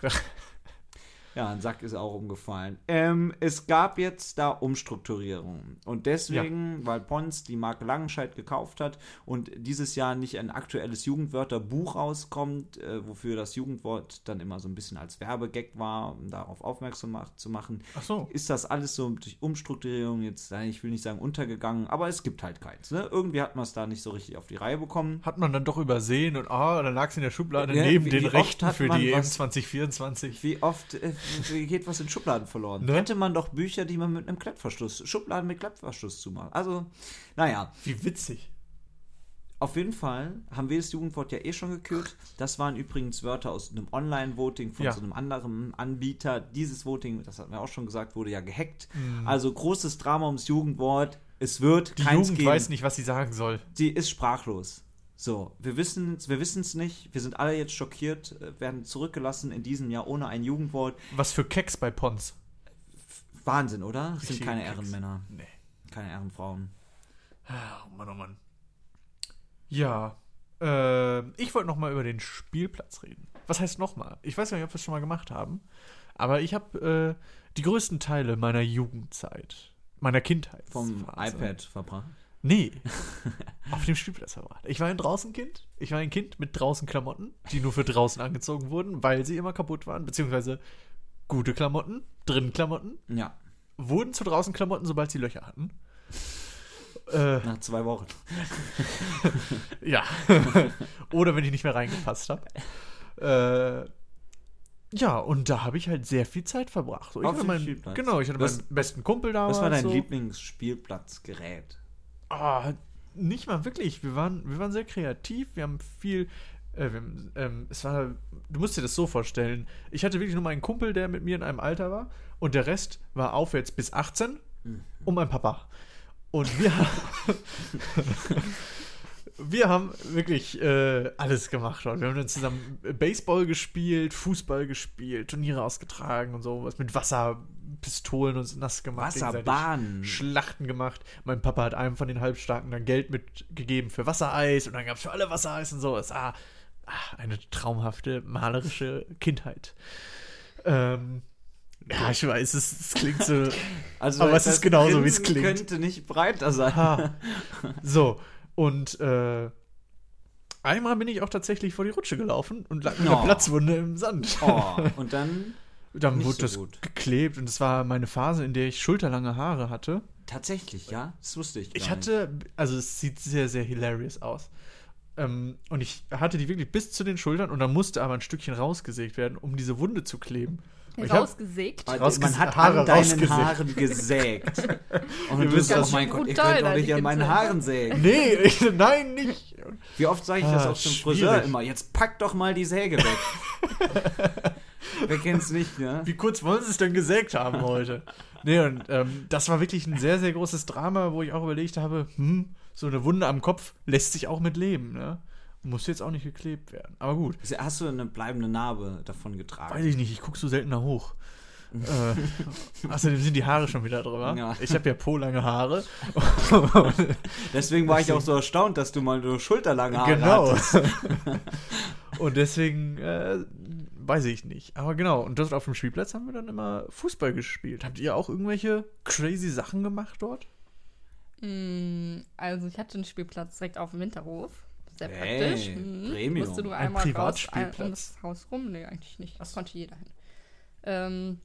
Ja, ein Sack ist auch umgefallen. Ähm, es gab jetzt da Umstrukturierungen. Und deswegen, weil Pons die Marke Langenscheid gekauft hat und dieses Jahr nicht ein aktuelles Jugendwörterbuch rauskommt, äh, wofür das Jugendwort dann immer so ein bisschen als Werbegag war, um darauf aufmerksam mach zu machen, Ach so. ist das alles so durch Umstrukturierung jetzt, ich will nicht sagen untergegangen, aber es gibt halt keins. Ne? Irgendwie hat man es da nicht so richtig auf die Reihe bekommen. Hat man dann doch übersehen und ah, dann lag es in der Schublade Ja, neben den Rechten für die EM was- 2024. Wie oft äh, geht was in Schubladen verloren? Ne? Hätte man doch Bücher, die man mit einem Klettverschluss, Schubladen mit Klettverschluss zumacht. Also, naja, Wie witzig. auf jeden Fall haben wir das Jugendwort ja eh schon gekürt. Das waren übrigens Wörter aus einem Online-Voting von Ja. so einem anderen Anbieter. Dieses Voting, das hatten wir auch schon gesagt, wurde ja gehackt. Mhm. Also großes Drama ums Jugendwort. Es wird Die Jugend geben. weiß nicht, was sie sagen soll. Sie ist sprachlos. So, wir wissen wir es nicht. Wir sind alle jetzt schockiert, äh, werden zurückgelassen in diesem Jahr ohne ein Jugendwort. Was für Keks bei Pons. Wahnsinn, oder? Das sind keine Keks. Ehrenmänner, Nee. keine Ehrenfrauen. Oh Mann, oh Mann. Ja. Äh, ich wollte noch mal über den Spielplatz reden. Was heißt noch mal? Ich weiß gar nicht, ob wir es schon mal gemacht haben. Aber ich habe äh, die größten Teile meiner Jugendzeit, meiner Kindheit Vom iPad verbracht. Nee. auf dem Spielplatz verbracht. Ich war ein Draußenkind. Ich war ein Kind mit draußen Klamotten, die nur für draußen angezogen wurden, weil sie immer kaputt waren. Beziehungsweise gute Klamotten, drinnen Klamotten, Ja, wurden zu draußen Klamotten, sobald sie Löcher hatten. Äh, nach zwei Wochen. Ja. Oder wenn ich nicht mehr reingepasst habe. Äh, ja, und da habe ich halt sehr viel Zeit verbracht. So, ich Auf hatte meinen, Spielplatz. genau, ich hatte Was- meinen besten Kumpel da. Was war dein so. Lieblingsspielplatzgerät? Ah, nicht mal wirklich. Wir waren, wir waren sehr kreativ. Wir haben viel. Äh, wir haben, ähm, es war. Du musst dir das so vorstellen. Ich hatte wirklich nur meinen Kumpel, der mit mir in einem Alter war. Und der Rest war aufwärts bis 18 Mhm. und mein Papa. Und wir haben. wir haben wirklich äh, alles gemacht dort. Wir haben dann zusammen Baseball gespielt, Fußball gespielt, Turniere ausgetragen und sowas mit Wasserpistolen uns nass gemacht. Wasserbahnen. Schlachten gemacht. Mein Papa hat einem von den Halbstarken dann Geld mitgegeben für Wassereis und dann gab es für alle Wassereis und so. Es war ah, eine traumhafte, malerische Kindheit. Ähm, ja, ich weiß, es, es klingt so. Also Aber es ist genauso, wie es klingt. könnte nicht breiter sein. Ha. So, und äh, einmal bin ich auch tatsächlich vor die Rutsche gelaufen und lag mit einer Oh. Platzwunde im Sand. Oh, und dann Dann nicht wurde so das gut. geklebt und das war meine Phase, in der ich schulterlange Haare hatte. tatsächlich, ja? Das wusste ich. Ich gar nicht. hatte, also es sieht sehr, sehr hilarious aus. Ähm, und ich hatte die wirklich bis zu den Schultern und dann musste aber ein Stückchen rausgesägt werden, um diese Wunde zu kleben. Ich hab- Rausgesägt. Weil rausges- man hat Haare an deinen rausgesägt. Haaren gesägt. Und Ihr du bist, oh das. mein Gott, ihr Brutal, könnt doch nicht an meinen. Haaren sägen. Nee, ich, nein, nicht. Wie oft sage ich das Ah, auch zum schwierig. Friseur immer? Jetzt pack doch mal die Säge weg. Wer kennt's nicht, ne? Wie kurz wollen sie es denn gesägt haben heute? Nee, und ähm, das war wirklich ein sehr, sehr großes Drama, wo ich auch überlegt habe, hm, so eine Wunde am Kopf lässt sich auch mit leben, ne? Muss jetzt auch nicht geklebt werden. Aber gut, Hast du eine bleibende Narbe davon getragen? weiß ich nicht, ich gucke so selten nach hoch. äh, außerdem sind die Haare schon wieder drüber. Ja. Ich habe ja polange Haare. Deswegen war ich auch so erstaunt, dass du mal so schulterlange Haare genau. hattest. und deswegen äh, weiß ich nicht. Aber genau, und dort auf dem Spielplatz haben wir dann immer Fußball gespielt. Habt ihr auch irgendwelche crazy Sachen gemacht dort? Mm, Also ich hatte einen Spielplatz direkt auf dem Hinterhof. Sehr Hey, praktisch. Mhm. Premium. Musst du Ein einmal raus, ein, Privatspielplatz. um das Haus rum? Nee, eigentlich nicht. Das konnte jeder hin. Ähm,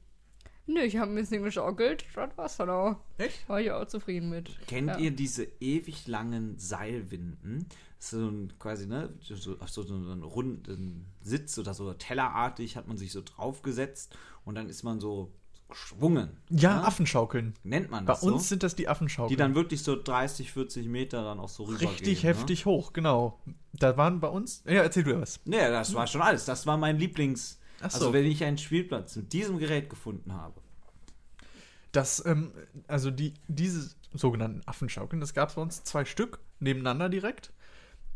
nö, ich habe ein bisschen geschaukelt. Das war's dann auch. Echt? War ich auch zufrieden mit. Kennt Ja. ihr diese ewig langen Seilwinden? Das ist so ein quasi, ne, so, auf so, so einen runden Sitz oder so tellerartig hat man sich so draufgesetzt und dann ist man so geschwungen. Ja, ne? Affenschaukeln. Nennt man Bei das uns so? sind das die Affenschaukeln. Die dann wirklich so 30, 40 Meter dann auch so rüber richtig gehen, heftig hoch, genau. Da waren bei uns. Ja, erzähl du was. Ne? Ja, das war schon alles. Das war mein Lieblings. Ach so. Also wenn ich einen Spielplatz mit diesem Gerät gefunden habe. Das, ähm, also die, diese sogenannten Affenschaukeln, das gab es bei uns zwei Stück nebeneinander direkt.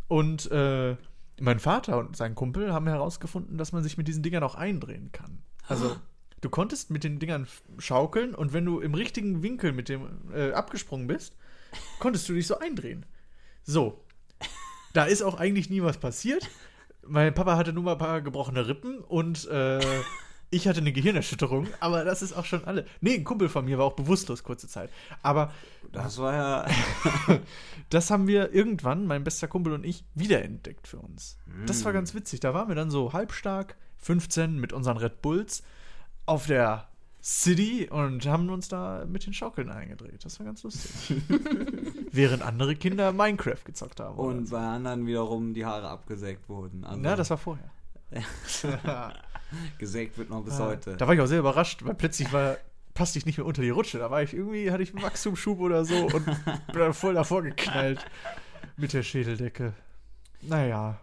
Und äh, mein Vater und sein Kumpel haben herausgefunden, dass man sich mit diesen Dingern auch eindrehen kann. Also du konntest mit den Dingern schaukeln und wenn du im richtigen Winkel mit dem äh, abgesprungen bist, konntest du dich so eindrehen. So. Da ist auch eigentlich nie was passiert. Mein Papa hatte nur mal ein paar gebrochene Rippen und äh, ich hatte eine Gehirnerschütterung, aber das ist auch schon alle. Nee, ein Kumpel von mir war auch bewusstlos kurze Zeit. Aber Das war ja. das haben wir irgendwann, mein bester Kumpel und ich, wiederentdeckt für uns. Das Mm. war ganz witzig. Da waren wir dann so halbstark, 15 mit unseren Red Bulls auf der City und haben uns da mit den Schaukeln eingedreht. Das war ganz lustig. Während andere Kinder Minecraft gezockt haben. Und so. bei anderen wiederum die Haare abgesägt wurden. Also Na, das war vorher. gesägt wird noch bis Ja. heute. Da war ich auch sehr überrascht, weil plötzlich war, passte ich nicht mehr unter die Rutsche. Da war ich irgendwie, hatte ich einen Wachstumsschub oder so und bin dann voll davor geknallt mit der Schädeldecke. Naja,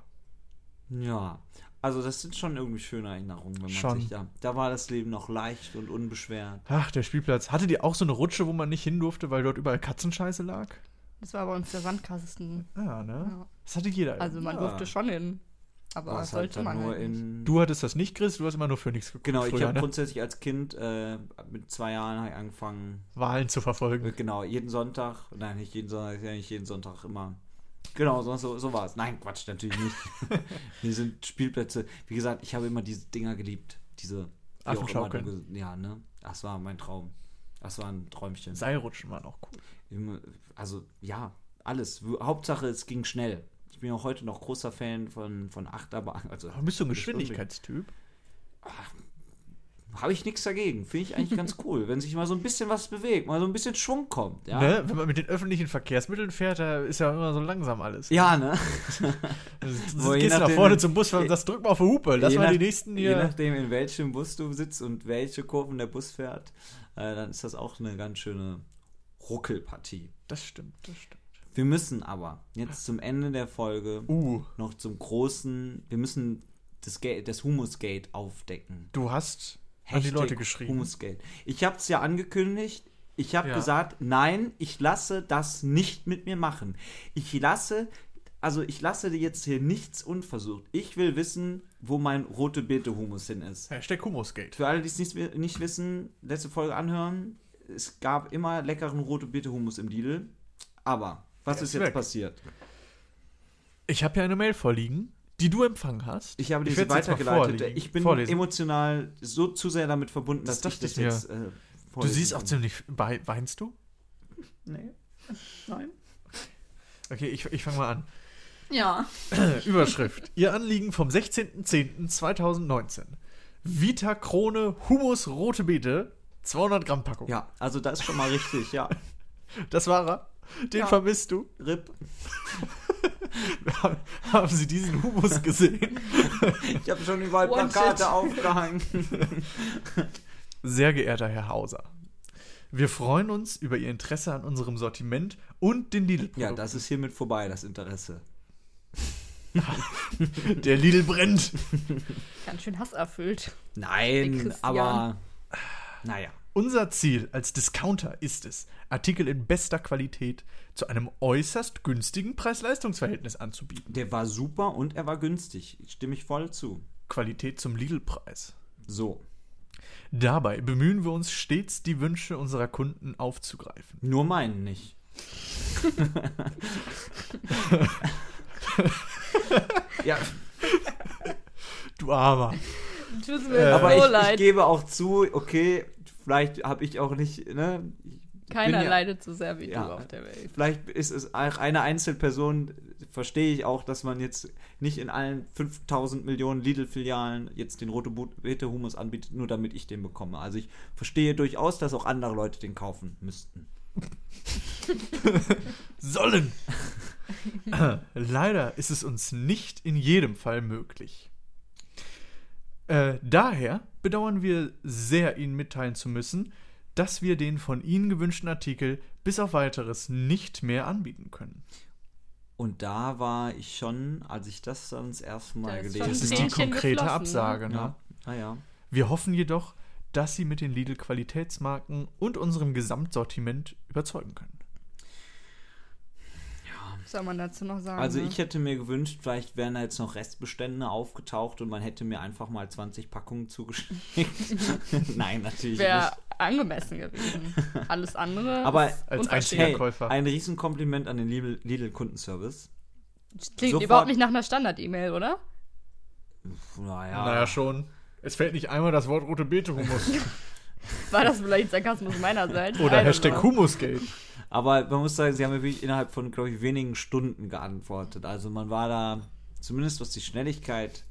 Ja. Also das sind schon irgendwie schöne Erinnerungen, wenn man Schon. sich da. Da war das Leben noch leicht und unbeschwert. ach, der Spielplatz. Hattet ihr auch so eine Rutsche, wo man nicht hin durfte, weil dort überall Katzenscheiße lag? Das war bei uns der Sandkasten. Ja, ne? Ja. Das hatte jeder. Also man Ja. durfte schon hin. Aber es halt sollte dann man nur halt nicht. in. du hattest das nicht, Chris, du hast immer nur für nichts geguckt. Genau, ich habe ne? grundsätzlich als Kind äh, mit zwei Jahren angefangen, Wahlen zu verfolgen. genau, jeden Sonntag, nein, nicht jeden Sonntag, ja nicht jeden Sonntag immer. Genau, so, so, so war es. Nein, Quatsch, natürlich nicht. Hier sind Spielplätze. Wie gesagt, ich habe immer diese Dinger geliebt. Diese Affenschaukeln. Ja, ne? Das war mein Traum. Das war ein Träumchen. Seilrutschen waren auch cool. Immer- Also, ja, alles. Hauptsache, es ging schnell. Ich bin auch heute noch großer Fan von, von Achterbahn. Also, Aber bist du ein Geschwindigkeitstyp? Habe ich nichts dagegen. Finde ich eigentlich ganz cool. Wenn sich mal so ein bisschen was bewegt, mal so ein bisschen Schwung kommt. Ja, Ne? Wenn man mit den öffentlichen Verkehrsmitteln fährt, da ist ja immer so langsam alles. ja ne? Du Wo je gehst nach vorne zum Bus und sagst, drück mal auf die Hupe. Das Je waren die nächsten Je hier. nachdem, in welchem Bus du sitzt und welche Kurven der Bus fährt, äh, dann ist das auch eine ganz schöne Ruckelpartie. Das stimmt, das stimmt. Wir müssen aber jetzt zum Ende der Folge Uh, noch zum großen, wir müssen das, Ga- das Humusgate aufdecken. du hast an die Hashtag Leute geschrieben. Humusgate. Ich habe es ja angekündigt. Ich habe Ja. gesagt, nein, ich lasse das nicht mit mir machen. Ich lasse also ich lasse dir jetzt hier nichts unversucht. Ich will wissen, wo mein rote Beete-Humus hin ist. Hashtag Humusgate. Für alle, die es nicht, nicht wissen, letzte Folge anhören, es gab immer leckeren rote Beete-Humus im Lidl. Aber, was Der ist ist jetzt passiert? Ich habe ja eine Mail vorliegen, die du empfangen hast. Ich habe Ich diese mal weitergeleitet. Ich bin vorlesen. emotional so zu sehr damit verbunden, Das dass ich das ich mir. jetzt äh, Du siehst auch ziemlich. Wei- Weinst du? Nee. Nein. Okay, ich, ich fange mal an. Ja. Überschrift. Ihr Anliegen vom 16.10.2019. Vita Krone Humus Rote Beete. 200 Gramm Packung. Ja, also das ist schon mal richtig, ja. Das war er. Den Ja. vermisst du. RIP. Haben Sie diesen Humus gesehen? Ich habe schon überall Wanted. Plakate aufgehangen. Sehr geehrter Herr Hauser. Wir freuen uns über Ihr Interesse an unserem Sortiment und den lidl Ja, das ist hiermit vorbei, das Interesse. Der Lidl brennt. Ganz schön hasserfüllt. Nein, aber naja. Unser Ziel als Discounter ist es, Artikel in bester Qualität zu einem äußerst günstigen Preis-Leistungs-Verhältnis anzubieten. Der war super und er war günstig. Stimme ich voll zu. Qualität zum Lidl-Preis. So. Dabei bemühen wir uns stets, die Wünsche unserer Kunden aufzugreifen. Nur meinen nicht. ja, Du Armer. Tut mir Äh, aber so ich, ich leid. gebe auch zu, okay, vielleicht habe ich auch nicht, ne? Keiner ja- leidet so sehr wie Ja. du auf der Welt. Vielleicht ist es auch eine Einzelperson, verstehe ich auch, dass man jetzt nicht in allen 5000 Millionen Lidl-Filialen jetzt den rote Beete Humus anbietet, nur damit ich den bekomme. Also ich verstehe durchaus, dass auch andere Leute den kaufen müssten. Sollen! Leider ist es uns nicht in jedem Fall möglich. Äh, daher bedauern wir sehr, Ihnen mitteilen zu müssen, dass wir den von Ihnen gewünschten Artikel bis auf weiteres nicht mehr anbieten können. Und da war ich schon, als ich das dann das erste Mal Da gelesen schon Das ist die konkrete geflossen, ne? Absage. Ne? Ja, naja. Wir hoffen jedoch, dass Sie mit den Lidl-Qualitätsmarken und unserem Gesamtsortiment überzeugen können. Was soll man dazu noch sagen? Also ne? ich hätte mir gewünscht, vielleicht wären da jetzt noch Restbestände aufgetaucht und man hätte mir einfach mal 20 Packungen zugeschickt. Nein, natürlich Wäre nicht. angemessen gewesen. Alles andere Aber ist als einziger Hey, Käufer. ein Riesenkompliment an den Lidl- Lidl-Kundenservice. Klingt sofort- überhaupt nicht nach einer Standard-E-Mail, oder? Naja. Naja, schon. Es fällt nicht einmal das Wort rote Beete-Humus. War das vielleicht Sarkasmus meinerseits? Oder Hashtag. Humusgate. Aber man muss sagen, sie haben ja wirklich innerhalb von, glaube ich, wenigen Stunden geantwortet. Also man war da, zumindest was die Schnelligkeit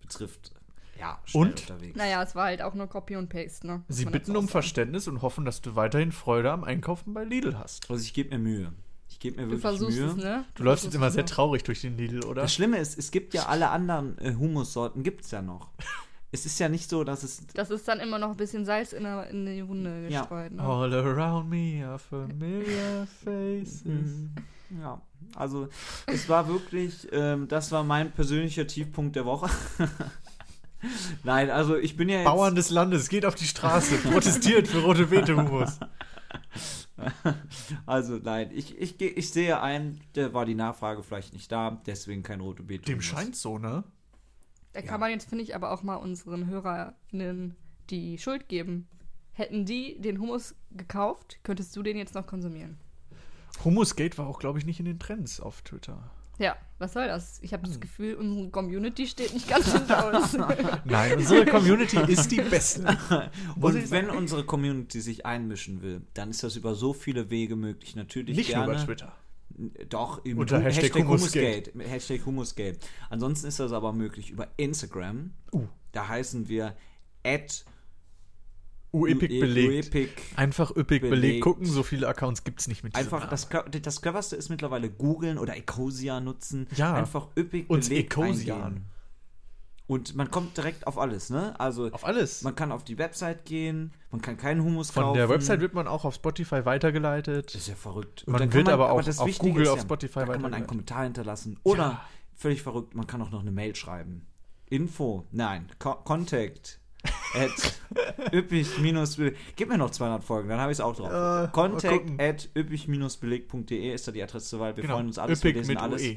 betrifft, ja, schnell Und? unterwegs. Naja, es war halt auch nur Copy und Paste, ne? Sie bitten um. Verständnis und hoffen, dass du weiterhin Freude am Einkaufen bei Lidl hast. Also ich gebe mir Mühe. Ich gebe mir Du wirklich Mühe. es, ne? Du läufst jetzt immer sehr noch. traurig durch den Lidl, oder? Das Schlimme ist, es gibt ja alle anderen äh, Humussorten, gibt es ja noch. es ist ja nicht so, dass es Das ist dann immer noch ein bisschen Salz in, der, in die Wunde Ja. gestreut. Ne? All around me are familiar faces. Ja, also es war wirklich, ähm, das war mein persönlicher Tiefpunkt der Woche. Nein, also ich bin ja jetzt, Bauern des Landes, geht auf die Straße, protestiert für rote Beete-Humus. also nein, ich, ich, ich sehe ein, da war die Nachfrage vielleicht nicht da, deswegen kein rote Beete. Dem scheint so, ne? Da Ja. kann man jetzt, finde ich, aber auch mal unseren HörerInnen die Schuld geben. Hätten die den Hummus gekauft, könntest du den jetzt noch konsumieren. Humusgate war auch, glaube ich, nicht in den Trends auf Twitter. Ja, was soll das? Ich habe Hm. das Gefühl, unsere Community steht nicht ganz hinter uns. Nein, unsere Community ist die beste. Und wenn unsere Community sich einmischen will, dann ist das über so viele Wege möglich. Natürlich Nicht nur gerne. über Twitter. Doch, im Unter Hu- Hashtag Humusgate. Mit Hashtag Humusgate. Ansonsten ist das aber möglich über Instagram. Uh. Da heißen wir at Uepic belegt. Uepic. Einfach üppig belegt. Belegt. gucken, so viele Accounts gibt es nicht mit Einfach, das, das cleverste ist mittlerweile googeln oder Ecosia nutzen. Ja. Einfach üppig Uns belegt Ecosia eingehen. Und man kommt direkt auf alles, ne? Also Auf alles. man kann auf die Website gehen, man kann keinen Humus Von kaufen. der Website wird man auch auf Spotify weitergeleitet. Das ist ja verrückt. Man dann kann wird aber auch das auf Wichtige Google, ist auf Spotify da kann man einen weitergeleitet. Kommentar hinterlassen. Oder, Ja. völlig verrückt, man kann auch noch eine Mail schreiben. Info, nein, Co Contact at üppig minus Gib mir noch 200 Folgen, dann habe ich es auch drauf. Äh, Contact at üppig-beleg.de ist da die Adresse zur Wahl. Wir genau. freuen uns alles, wir üppig lesen mit alles. UE.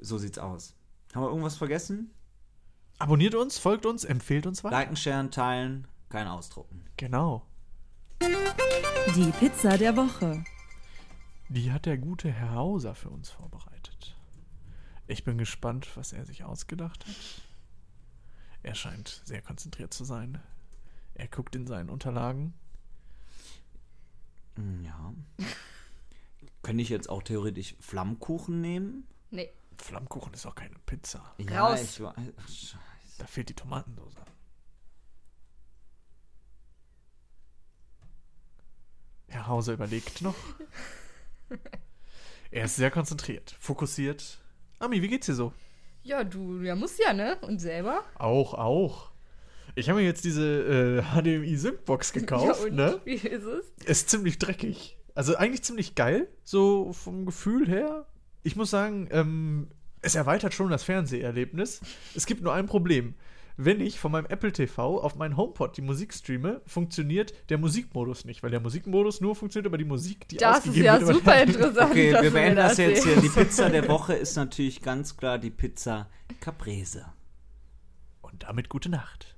So sieht's aus. Haben wir irgendwas vergessen? Abonniert uns, folgt uns, empfehlt uns weiter. Liken, sharen, teilen, kein Ausdrucken. Genau. Die Pizza der Woche. Die hat der gute Herr Hauser für uns vorbereitet. Ich bin gespannt, was er sich ausgedacht hat. Er scheint sehr konzentriert zu sein. Er guckt in seinen Unterlagen. Hm, Ja. Könnte ich jetzt auch theoretisch Flammkuchen nehmen? Nee. Flammkuchen ist auch keine Pizza. Ja, Raus. ich Da fehlt die Tomatensauce. Herr Hauser überlegt noch. Er ist sehr konzentriert, fokussiert. Ami, wie geht's dir so? Ja, du, ja, musst ja, ne? Und selber? Auch, auch. Ich habe mir jetzt diese äh, HDMI-Sync-Box gekauft, ja, und ne? Wie ist es? Ist ziemlich dreckig. Also eigentlich ziemlich geil, so vom Gefühl her. Ich muss sagen, ähm, es erweitert schon das Fernseherlebnis. Es gibt nur ein Problem. Wenn ich von meinem Apple TV auf meinen HomePod die Musik streame, funktioniert der Musikmodus nicht, weil der Musikmodus nur funktioniert über die Musik, die Das ist ja wird. super interessant. Okay, wir beenden das jetzt hier. Die. Pizza der Woche ist natürlich ganz klar die Pizza Caprese. Und damit gute Nacht.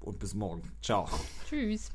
Und bis morgen. Ciao. Tschüss.